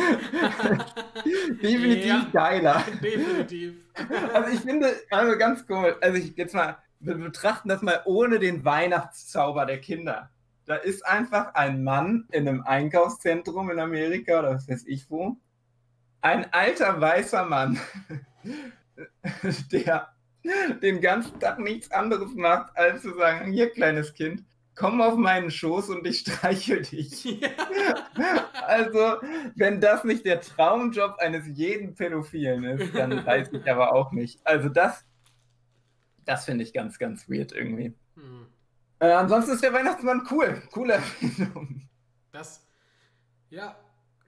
definitiv Ja. geiler. Definitiv. Also ich finde, also ganz cool, also ich jetzt mal, wir betrachten das mal ohne den Weihnachtszauber der Kinder. Da ist einfach ein Mann in einem Einkaufszentrum in Amerika oder was weiß ich wo. Ein alter weißer Mann, der den ganzen Tag nichts anderes macht, als zu sagen, hier kleines Kind, komm auf meinen Schoß und ich streichel dich. ja. Also, wenn das nicht der Traumjob eines jeden Pädophilen ist, dann weiß ich aber auch nicht. Also das, das finde ich ganz, ganz weird irgendwie. Hm. Äh, ansonsten ist der Weihnachtsmann cool. Coole Erfindung. Das, ja,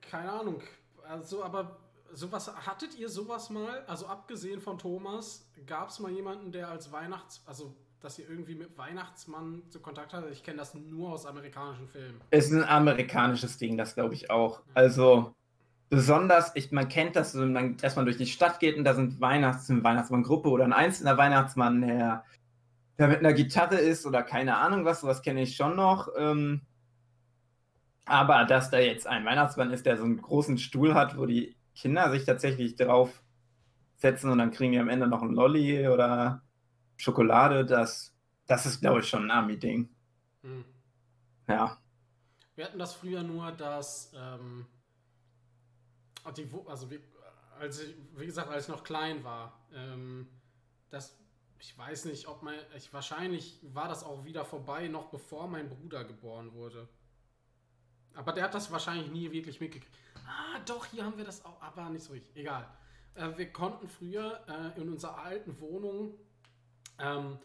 keine Ahnung. Also, aber sowas, hattet ihr sowas mal? Also, abgesehen von Thomas, gab es mal jemanden, der als Weihnachts-, also, dass ihr irgendwie mit Weihnachtsmann zu Kontakt hattet? Ich kenne das nur aus amerikanischen Filmen. Ist ein amerikanisches Ding, das glaube ich auch. Also besonders, ich, man kennt das, so, man, man durch die Stadt geht und da sind Weihnachts eine Weihnachtsmann-Gruppe oder ein einzelner Weihnachtsmann, der, der mit einer Gitarre ist oder keine Ahnung was, sowas kenne ich schon noch. Ähm, aber dass da jetzt ein Weihnachtsmann ist, der so einen großen Stuhl hat, wo die Kinder sich tatsächlich drauf setzen und dann kriegen die am Ende noch ein Lolli oder Schokolade, das, das ist, glaube ich, schon ein Ami-Ding. Hm. Ja. Wir hatten das früher nur, dass, ähm, die, also wie, als ich, wie gesagt, als ich noch klein war, ähm, das, ich weiß nicht, ob mein, ich, wahrscheinlich war das auch wieder vorbei, noch bevor mein Bruder geboren wurde. Aber der hat das wahrscheinlich nie wirklich mitgekriegt. Ah, doch, hier haben wir das auch, aber nicht so richtig. Egal. Äh, wir konnten früher äh, in unserer alten Wohnung, ähm,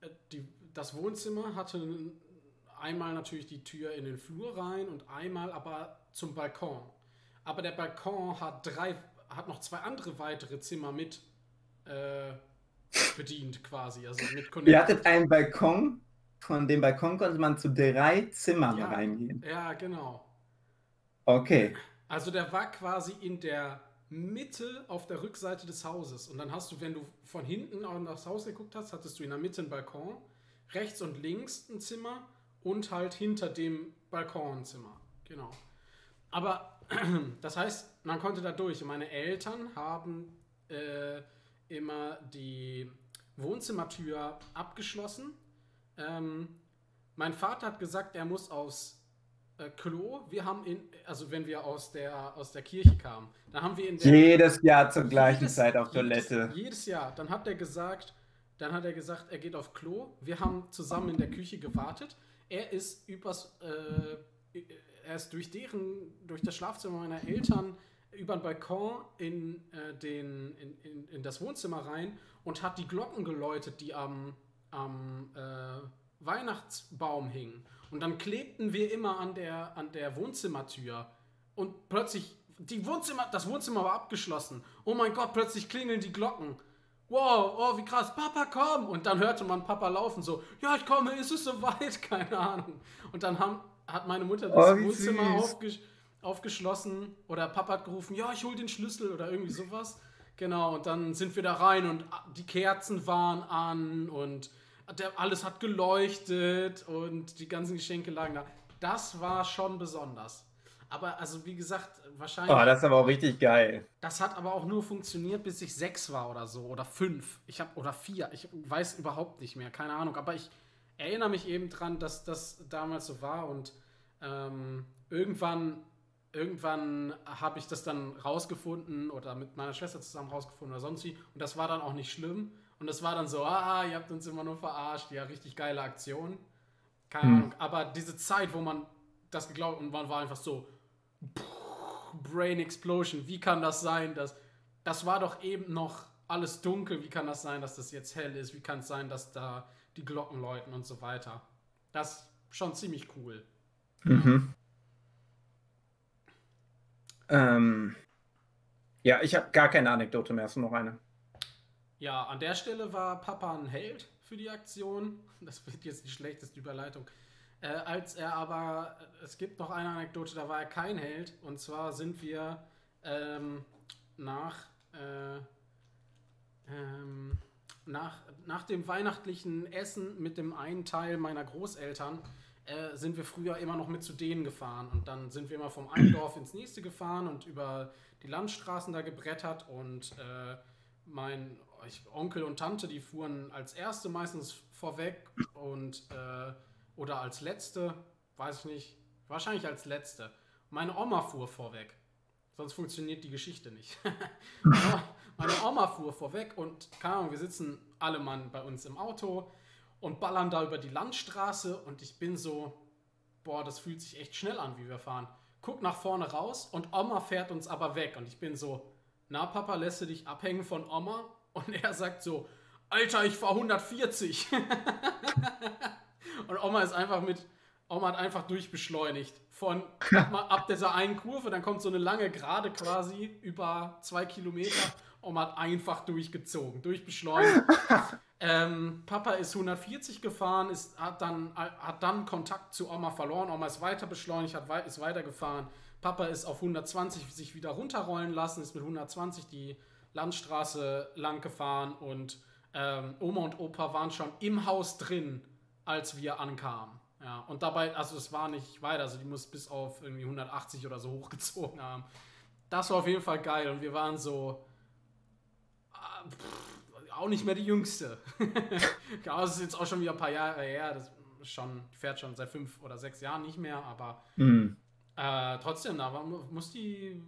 äh, die, das Wohnzimmer hatte einmal natürlich die Tür in den Flur rein und einmal aber zum Balkon. Aber der Balkon hat drei, hat noch zwei andere weitere Zimmer mit äh, bedient quasi, also mit Ihr hattet einen Balkon, von dem Balkon konnte man zu drei Zimmern Ja. reingehen. Ja, genau. Okay. Also der war quasi in der Mitte auf der Rückseite des Hauses. Und dann hast du, wenn du von hinten auf das Haus geguckt hast, hattest du in der Mitte einen Balkon, rechts und links ein Zimmer und halt hinter dem Balkon ein Zimmer. Genau. Aber das heißt, man konnte da durch. Und meine Eltern haben äh, immer die Wohnzimmertür abgeschlossen. Ähm, mein Vater hat gesagt, er muss aufs äh, Klo. Wir haben in, also wenn wir aus der, aus der Kirche kamen, dann haben wir in der Jedes Jahr zur gleichen jedes- Zeit auf jedes- Toilette. Jedes Jahr. Dann hat er gesagt, dann hat er gesagt, er geht auf Klo. Wir haben zusammen in der Küche gewartet. Er ist übers, äh, er ist durch deren, durch das Schlafzimmer meiner Eltern über den Balkon in, äh, den, in, in, in das Wohnzimmer rein und hat die Glocken geläutet, die am, am äh, Weihnachtsbaum hingen. Und dann klebten wir immer an der, an der Wohnzimmertür. Und plötzlich, die Wohnzimmer, das Wohnzimmer war abgeschlossen. Oh mein Gott, plötzlich klingeln die Glocken. Wow, oh, wie krass, Papa, komm! Und dann hörte man Papa laufen, so, ja, ich komme, ist es soweit? Keine Ahnung. Und dann haben, hat meine Mutter das Oh, Wohnzimmer süß. aufgesch aufgeschlossen oder Papa hat gerufen, ja, ich hol den Schlüssel oder irgendwie sowas. Genau, und dann sind wir da rein und die Kerzen waren an und der, alles hat geleuchtet und die ganzen Geschenke lagen da. Das war schon besonders. Aber also wie gesagt, wahrscheinlich. Oh, das ist aber auch richtig geil. Das hat aber auch nur funktioniert, bis ich sechs war oder so oder fünf. Ich habe oder vier. Ich weiß überhaupt nicht mehr, keine Ahnung. Aber ich erinnere mich eben dran, dass das damals so war und ähm, irgendwann, irgendwann habe ich das dann rausgefunden oder mit meiner Schwester zusammen rausgefunden oder sonst wie. Und das war dann auch nicht schlimm. Und das war dann so, ah, ihr habt uns immer nur verarscht. Ja, richtig geile Aktion. Keine Hm. Ahnung. Aber diese Zeit, wo man das geglaubt und man war einfach so, Brain Explosion, wie kann das sein, dass das war doch eben noch alles dunkel, wie kann das sein, dass das jetzt hell ist, wie kann es sein, dass da die Glocken läuten und so weiter. Das ist schon ziemlich cool. Mhm. Ähm, ja, ich habe gar keine Anekdote mehr. Hast du noch eine? Ja, an der Stelle war Papa ein Held für die Aktion. Das wird jetzt die schlechteste Überleitung. Äh, als er aber, es gibt noch eine Anekdote, da war er kein Held. Und zwar sind wir ähm, nach, äh, ähm, nach, nach dem weihnachtlichen Essen mit dem einen Teil meiner Großeltern äh, sind wir früher immer noch mit zu denen gefahren. Und dann sind wir immer vom einen Dorf ins nächste gefahren und über die Landstraßen da gebrettert. Und äh, mein ich, Onkel und Tante, die fuhren als erste meistens vorweg und äh, oder als letzte, weiß ich nicht, wahrscheinlich als letzte. Meine Oma fuhr vorweg. Sonst funktioniert die Geschichte nicht. Meine Oma fuhr vorweg und keine Ahnung, wir sitzen alle Mann bei uns im Auto und ballern da über die Landstraße und ich bin so, boah, das fühlt sich echt schnell an, wie wir fahren. Guck nach vorne raus und Oma fährt uns aber weg und ich bin so, na Papa, lässt du dich abhängen von Oma? Und er sagt so, Alter, ich fahr 140. und Oma ist einfach mit, Oma hat einfach durchbeschleunigt. Von ab, ab dieser einen Kurve, dann kommt so eine lange Gerade quasi über zwei Kilometer. Oma hat einfach durchgezogen, durchbeschleunigt. ähm, Papa ist 140 gefahren, ist, hat, dann, hat dann Kontakt zu Oma verloren. Oma ist weiter beschleunigt, hat, ist weitergefahren. Papa ist auf 120 sich wieder runterrollen lassen, ist mit 120 die Landstraße lang gefahren und ähm, Oma und Opa waren schon im Haus drin, als wir ankamen. Ja, und dabei, also es war nicht weiter, also die muss bis auf irgendwie 180 oder so hochgezogen haben. Das war auf jeden Fall geil und wir waren so äh, pff, auch nicht mehr die Jüngste. ja, das ist jetzt auch schon wieder ein paar Jahre her, das schon, fährt schon seit fünf oder sechs Jahren nicht mehr, aber Mhm. äh, trotzdem, da war, muss die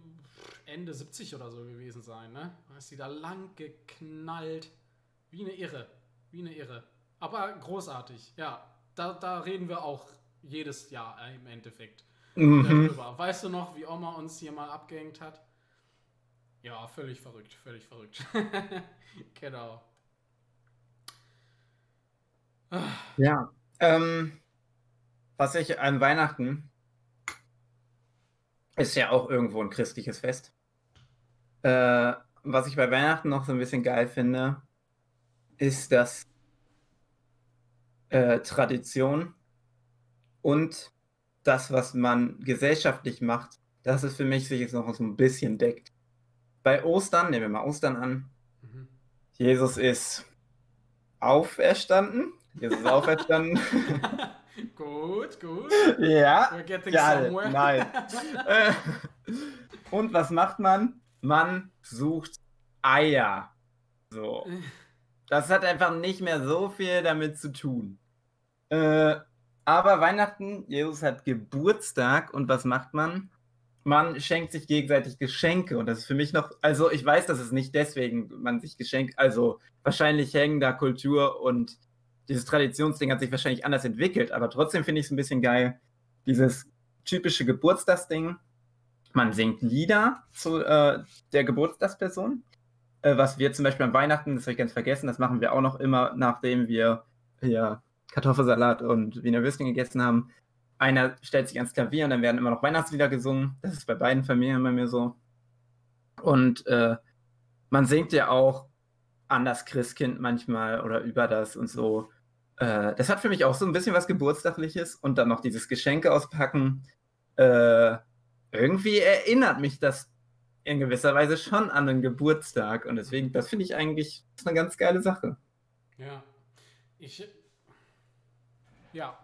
Ende 70 oder so gewesen sein, ne? Da ist die da lang geknallt. Wie eine Irre. Wie eine Irre. Aber großartig, ja. Da, da reden wir auch jedes Jahr im Endeffekt Mhm. darüber. Weißt du noch, wie Oma uns hier mal abgehängt hat? Ja, völlig verrückt, völlig verrückt. genau. Ja. Ähm, was ich an Weihnachten ist ja auch irgendwo ein christliches Fest. Äh, was ich bei Weihnachten noch so ein bisschen geil finde, ist, dass äh, Tradition und das, was man gesellschaftlich macht, dass es für mich sich jetzt noch so ein bisschen deckt. Bei Ostern, nehmen wir mal Ostern an, Mhm. Jesus ist auferstanden. Jesus ist auferstanden. gut, gut. ja. We're getting Geil, somewhere. nein. Äh, Und was macht man? Man sucht Eier. So. Das hat einfach nicht mehr so viel damit zu tun. Äh, aber Weihnachten, Jesus hat Geburtstag und was macht man? Man schenkt sich gegenseitig Geschenke und das ist für mich noch, also ich weiß, dass es nicht deswegen man sich Geschenk, also wahrscheinlich hängen da Kultur und dieses Traditionsding hat sich wahrscheinlich anders entwickelt, aber trotzdem finde ich es ein bisschen geil, dieses typische Geburtstagsding. Man singt Lieder zu äh, der Geburtstagsperson, äh, was wir zum Beispiel an Weihnachten, das habe ich ganz vergessen, das machen wir auch noch immer, nachdem wir hier Kartoffelsalat und Wiener Würstchen gegessen haben. Einer stellt sich ans Klavier und dann werden immer noch Weihnachtslieder gesungen. Das ist bei beiden Familien bei mir so. Und äh, man singt ja auch an das Christkind manchmal oder über das und so. Äh, das hat für mich auch so ein bisschen was Geburtstagliches und dann noch dieses Geschenke auspacken. Äh, irgendwie erinnert mich das in gewisser Weise schon an einen Geburtstag und deswegen, das finde ich eigentlich eine ganz geile Sache. Ja. Ich. Ja.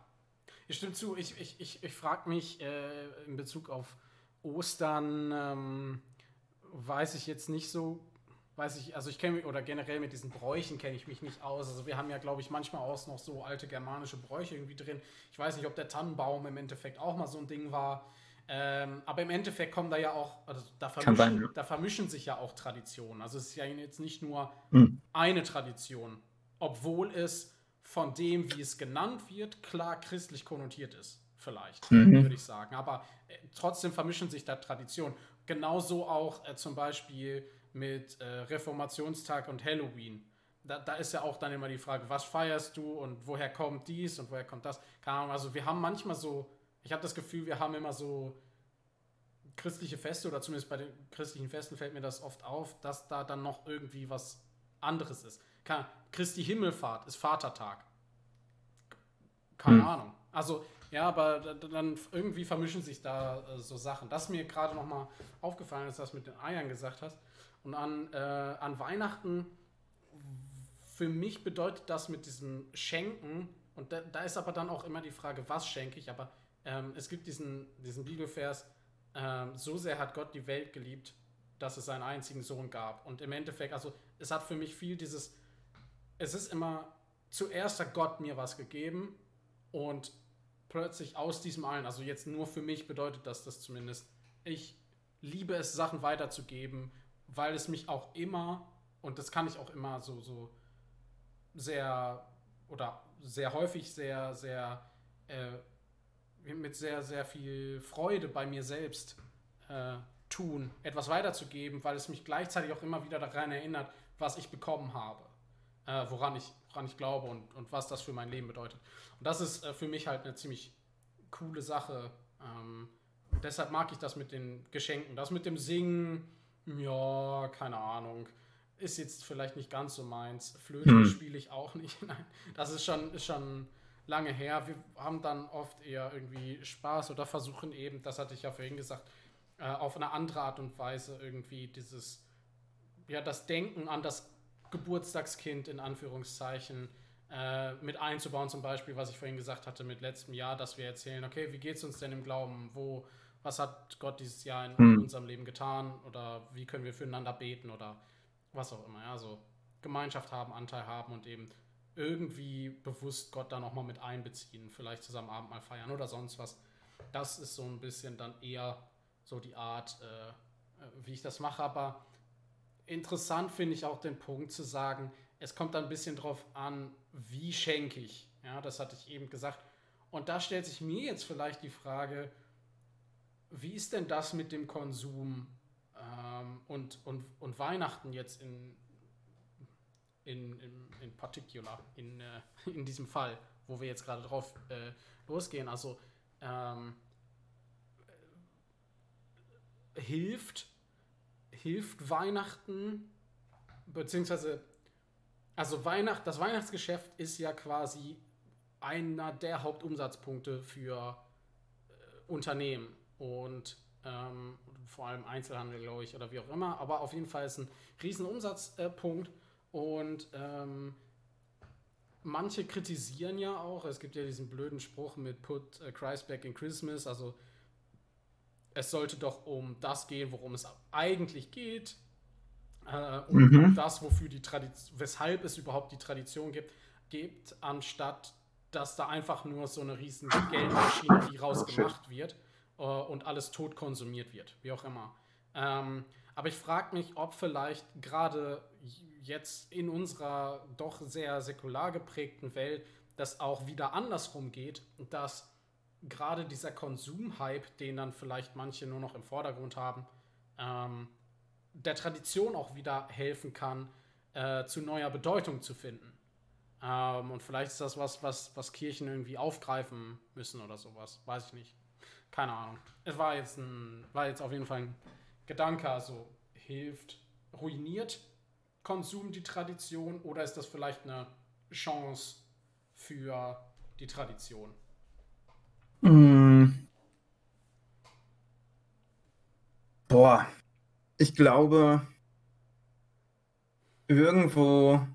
Ich stimme zu. Ich, ich, ich, ich frage mich äh, in Bezug auf Ostern, ähm, weiß ich jetzt nicht so. Weiß ich, also ich kenne mich, oder generell mit diesen Bräuchen kenne ich mich nicht aus. Also wir haben ja, glaube ich, manchmal auch noch so alte germanische Bräuche irgendwie drin. Ich weiß nicht, ob der Tannenbaum im Endeffekt auch mal so ein Ding war. Ähm, aber im Endeffekt kommen da ja auch, also da Kann sein, vermischen, ja. da vermischen sich ja auch Traditionen. Also es ist ja jetzt nicht nur Hm. eine Tradition, obwohl es von dem, wie es genannt wird, klar christlich konnotiert ist, vielleicht, Mhm. würde ich sagen. Aber äh, trotzdem vermischen sich da Traditionen. Genauso auch äh, zum Beispiel mit äh, Reformationstag und Halloween. Da, da ist ja auch dann immer die Frage, was feierst du und woher kommt dies und woher kommt das? Keine Ahnung, also wir haben manchmal so, ich habe das Gefühl, wir haben immer so christliche Feste oder zumindest bei den christlichen Festen fällt mir das oft auf, dass da dann noch irgendwie was anderes ist. Keine, Christi Himmelfahrt ist Vatertag. Keine Hm. Ahnung. Also, ja, aber da- da- dann irgendwie vermischen sich da äh, so Sachen. Das ist mir gerade noch mal aufgefallen, als du das mit den Eiern gesagt hast. Und an, äh, an Weihnachten, für mich bedeutet das mit diesem Schenken, und da, da ist aber dann auch immer die Frage, was schenke ich, aber ähm, es gibt diesen, diesen Bibelvers, ähm, so sehr hat Gott die Welt geliebt, dass es seinen einzigen Sohn gab. Und im Endeffekt, also es hat für mich viel dieses, es ist immer, zuerst hat Gott mir was gegeben und plötzlich aus diesem allen, also jetzt nur für mich bedeutet das das zumindest, ich liebe es, Sachen weiterzugeben, weil es mich auch immer, und das kann ich auch immer so, so sehr oder sehr häufig sehr, sehr äh, mit sehr, sehr viel Freude bei mir selbst äh, tun, etwas weiterzugeben, weil es mich gleichzeitig auch immer wieder daran erinnert, was ich bekommen habe, äh, woran, ich, woran ich glaube und, und was das für mein Leben bedeutet. Und das ist äh, für mich halt eine ziemlich coole Sache. Ähm, deshalb mag ich das mit den Geschenken. Das mit dem Singen, ja, keine Ahnung. Ist jetzt vielleicht nicht ganz so meins. Flöte Hm. spiele ich auch nicht. Nein, das ist schon, ist schon lange her. Wir haben dann oft eher irgendwie Spaß oder versuchen eben, das hatte ich ja vorhin gesagt, äh, auf eine andere Art und Weise irgendwie dieses, ja, das Denken an das Geburtstagskind in Anführungszeichen äh, mit einzubauen, zum Beispiel, was ich vorhin gesagt hatte mit letztem Jahr, dass wir erzählen, okay, wie geht es uns denn im Glauben? Wo, was hat Gott dieses Jahr in Hm. unserem Leben getan? Oder wie können wir füreinander beten oder was auch immer, ja, so Gemeinschaft haben, Anteil haben und eben irgendwie bewusst Gott da nochmal mit einbeziehen, vielleicht zusammen Abendmahl feiern oder sonst was. Das ist so ein bisschen dann eher so die Art, äh, äh, wie ich das mache, aber interessant finde ich auch den Punkt zu sagen, es kommt dann ein bisschen drauf an, wie schenke ich. Ja, das hatte ich eben gesagt. Und da stellt sich mir jetzt vielleicht die Frage, wie ist denn das mit dem Konsum ähm, und, und, und Weihnachten jetzt in, in, in, in particular, in, äh, in diesem Fall, wo wir jetzt gerade drauf äh, losgehen? Also ähm, äh, hilft, hilft Weihnachten, beziehungsweise, also Weihnacht, das Weihnachtsgeschäft ist ja quasi einer der Hauptumsatzpunkte für äh, Unternehmen und ähm, vor allem Einzelhandel, glaube ich, oder wie auch immer. Aber auf jeden Fall ist ein riesen Umsatzpunkt und ähm, manche kritisieren ja auch, es gibt ja diesen blöden Spruch mit Put Christ back in Christmas, also es sollte doch um das gehen, worum es eigentlich geht. Äh, und Mhm. um das, wofür die Tradition, weshalb es überhaupt die Tradition gibt, gibt, anstatt dass da einfach nur so eine riesen Geldmaschine, die rausgemacht wird äh, und alles tot konsumiert wird, wie auch immer. Ähm, aber ich frage mich, ob vielleicht gerade jetzt in unserer doch sehr säkular geprägten Welt das auch wieder andersrum geht, dass gerade dieser Konsumhype, den dann vielleicht manche nur noch im Vordergrund haben, ähm, der Tradition auch wieder helfen kann, äh, zu neuer Bedeutung zu finden. Ähm, und vielleicht ist das was, was, was Kirchen irgendwie aufgreifen müssen oder sowas. Weiß ich nicht. Keine Ahnung. Es war jetzt ein, war jetzt auf jeden Fall ein Gedanke, also hilft, ruiniert Konsum die Tradition oder ist das vielleicht eine Chance für die Tradition? Mm. Boah, ich glaube, irgendwo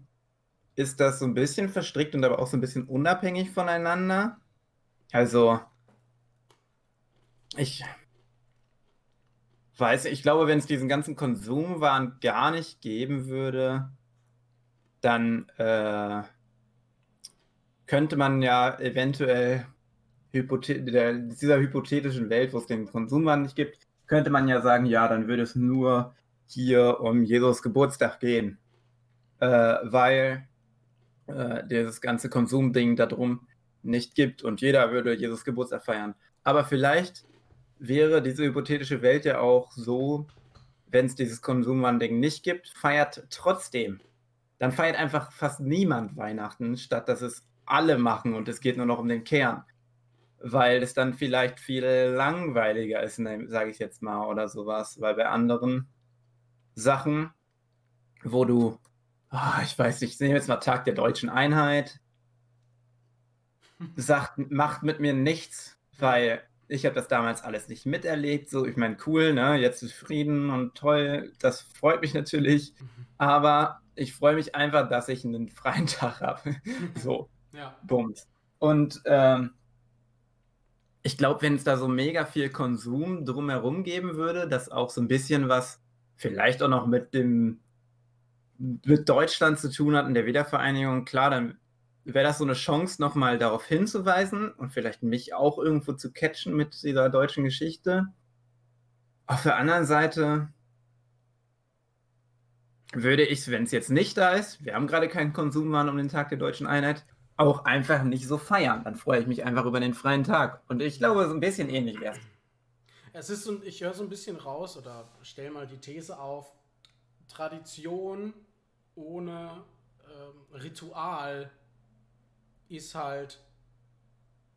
ist das so ein bisschen verstrickt und aber auch so ein bisschen unabhängig voneinander. Also, ich weiß nicht, ich glaube, wenn es diesen ganzen Konsumwahn gar nicht geben würde, dann äh, könnte man ja eventuell der, dieser hypothetischen Welt, wo es den Konsumwandel nicht gibt, könnte man ja sagen, ja, dann würde es nur hier um Jesus Geburtstag gehen. Äh, weil äh, dieses ganze Konsumding darum nicht gibt und jeder würde Jesus Geburtstag feiern. Aber vielleicht wäre diese hypothetische Welt ja auch so, wenn es dieses Konsumwandel nicht gibt, feiert trotzdem. Dann feiert einfach fast niemand Weihnachten, statt dass es alle machen und es geht nur noch um den Kern. Weil es dann vielleicht viel langweiliger ist, sage ich jetzt mal, oder sowas. Weil bei anderen Sachen, wo du, oh, ich weiß nicht, ich nehme jetzt mal Tag der deutschen Einheit, sagt, macht mit mir nichts, weil ich habe das damals alles nicht miterlebt. So, ich meine, cool, ne? Jetzt ist Frieden und toll, das freut mich natürlich. Mhm. Aber ich freue mich einfach, dass ich einen freien Tag habe. so, ja. Bums. Und ähm, ich glaube, wenn es da so mega viel Konsum drumherum geben würde, dass auch so ein bisschen was vielleicht auch noch mit dem mit Deutschland zu tun hat und der Wiedervereinigung, klar, dann wäre das so eine Chance, nochmal darauf hinzuweisen und vielleicht mich auch irgendwo zu catchen mit dieser deutschen Geschichte. Auf der anderen Seite würde ich, wenn es jetzt nicht da ist, wir haben gerade keinen Konsumwahn um den Tag der deutschen Einheit, auch einfach nicht so feiern. Dann freue ich mich einfach über den freien Tag. Und ich glaube, so ein bisschen ähnlich wäre es. Ist so, ich höre so ein bisschen raus oder stelle mal die These auf: Tradition ohne ähm, Ritual ist halt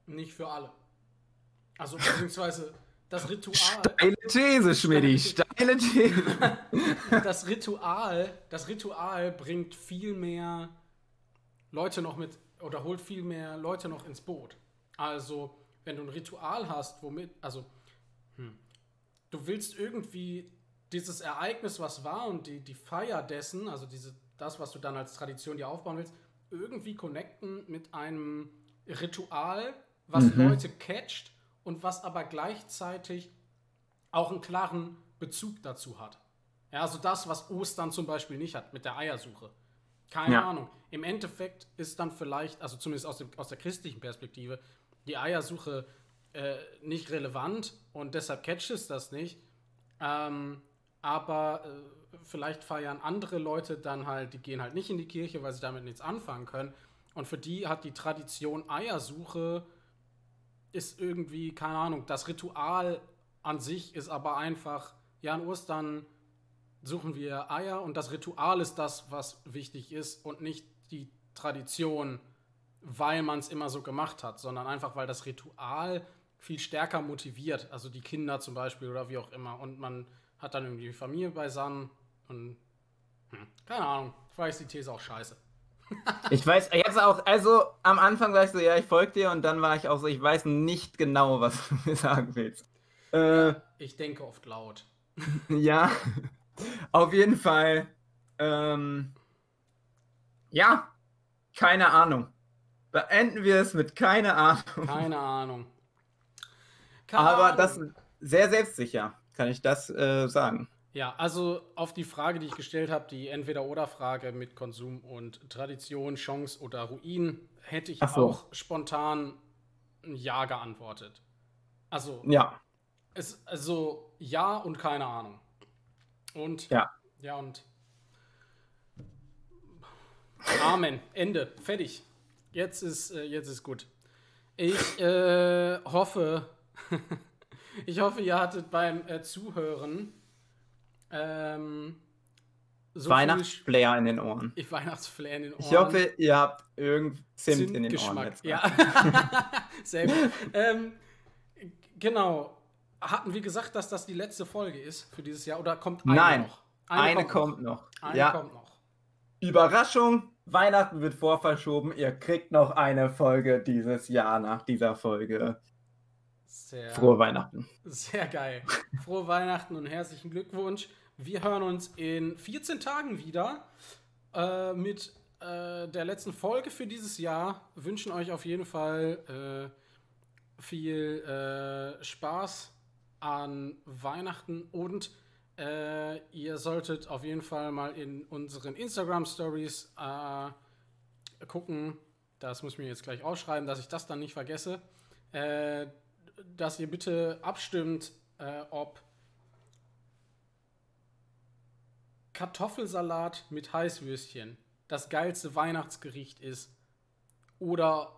nicht für alle. Also beziehungsweise das Ritual. Steile These, Schmidti, steile These. das Ritual, das Ritual bringt viel mehr Leute noch mit oder holt viel mehr Leute noch ins Boot. Also, wenn du ein Ritual hast, womit, also, hm, du willst irgendwie dieses Ereignis, was war und die, die Feier dessen, also diese, das, was du dann als Tradition dir aufbauen willst, irgendwie connecten mit einem Ritual, was mhm. Leute catcht und was aber gleichzeitig auch einen klaren Bezug dazu hat. Ja, also das, was Ostern zum Beispiel nicht hat, mit der Eiersuche. Keine ja. Ahnung. Im Endeffekt ist dann vielleicht, also zumindest aus, dem, aus der christlichen Perspektive, die Eiersuche äh, nicht relevant und deshalb catcht es das nicht. Ähm, aber äh, vielleicht feiern andere Leute dann halt, die gehen halt nicht in die Kirche, weil sie damit nichts anfangen können. Und für die hat die Tradition Eiersuche ist irgendwie, keine Ahnung, das Ritual an sich ist aber einfach, ja, an Ostern suchen wir Eier und das Ritual ist das, was wichtig ist und nicht die Tradition, weil man es immer so gemacht hat, sondern einfach, weil das Ritual viel stärker motiviert, also die Kinder zum Beispiel oder wie auch immer und man hat dann irgendwie die Familie beisammen und hm, keine Ahnung, vielleicht ist die These auch scheiße. ich weiß jetzt auch, also am Anfang sagst du, ja, ich folge dir und dann war ich auch so, ich weiß nicht genau, was du mir sagen willst. Äh, ich denke oft laut. ja, auf jeden Fall. Ähm, ja, keine Ahnung. Beenden wir es mit keine Ahnung. Keine Ahnung. Keine Aber Ahnung. das sehr selbstsicher, kann ich das äh, sagen. Ja, also auf die Frage, die ich gestellt habe, die Entweder-Oder-Frage mit Konsum und Tradition, Chance oder Ruin, hätte ich so. auch spontan ein Ja geantwortet. Also, ja. Es, also ja und keine Ahnung. Und ja, ja und Amen. Ende. Fertig. Jetzt ist, äh, jetzt ist gut. Ich äh, hoffe, ich hoffe, ihr hattet beim äh, Zuhören ähm, so Weihnachtsflair in den Ohren. Ich Weihnachtsflair in den Ohren. Ich hoffe, ihr habt irgend Zimt, in den Ohren. Jetzt ja. Sehr gut. ähm, genau. Hatten wir gesagt, dass das die letzte Folge ist für dieses Jahr oder kommt eine Nein, noch? Eine, eine kommt, noch. noch. Eine ja. kommt noch. Überraschung, Weihnachten wird vorverschoben. Ihr kriegt noch eine Folge dieses Jahr nach dieser Folge. Sehr, Frohe Weihnachten. Sehr geil. Frohe Weihnachten und herzlichen Glückwunsch. Wir hören uns in 14 Tagen wieder äh, mit äh, der letzten Folge für dieses Jahr. Wünschen euch auf jeden Fall äh, viel äh, Spaß an Weihnachten und äh, ihr solltet auf jeden Fall mal in unseren Instagram Stories äh, gucken. Das muss ich mir jetzt gleich ausschreiben, dass ich das dann nicht vergesse. Dass ihr bitte abstimmt, äh, ob Kartoffelsalat mit Heißwürstchen das geilste Weihnachtsgericht ist oder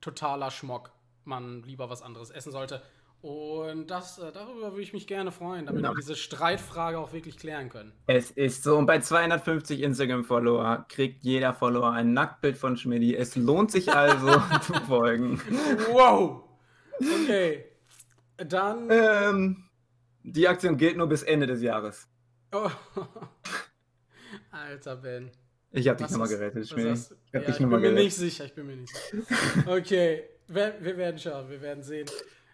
totaler Schmock, man lieber was anderes essen sollte. Und das, äh, darüber würde ich mich gerne freuen, damit Genau. wir diese Streitfrage auch wirklich klären können. Es ist so, und bei 250 Instagram-Follower kriegt jeder Follower ein Nacktbild von Schmidti. Es lohnt sich also zu folgen. Wow! Okay. Dann. Ähm, die Aktion gilt nur bis Ende des Jahres. Oh. Alter Ben. Ich habe dich nochmal gerettet, Ich hab ja, dich ich noch bin mal mir gerettet. nicht sicher, ich bin mir nicht sicher. Okay, wir, wir werden schauen, wir werden sehen.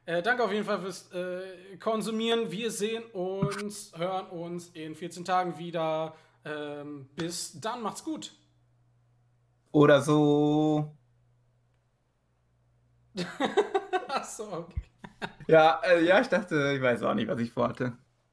Äh, danke auf jeden Fall fürs äh, Konsumieren. Wir sehen uns, hören uns in 14 Tagen wieder. Ähm, bis dann, macht's gut. Oder so. Achso, okay. Ja, äh, ja, ich dachte, ich weiß auch nicht, was ich vorhatte.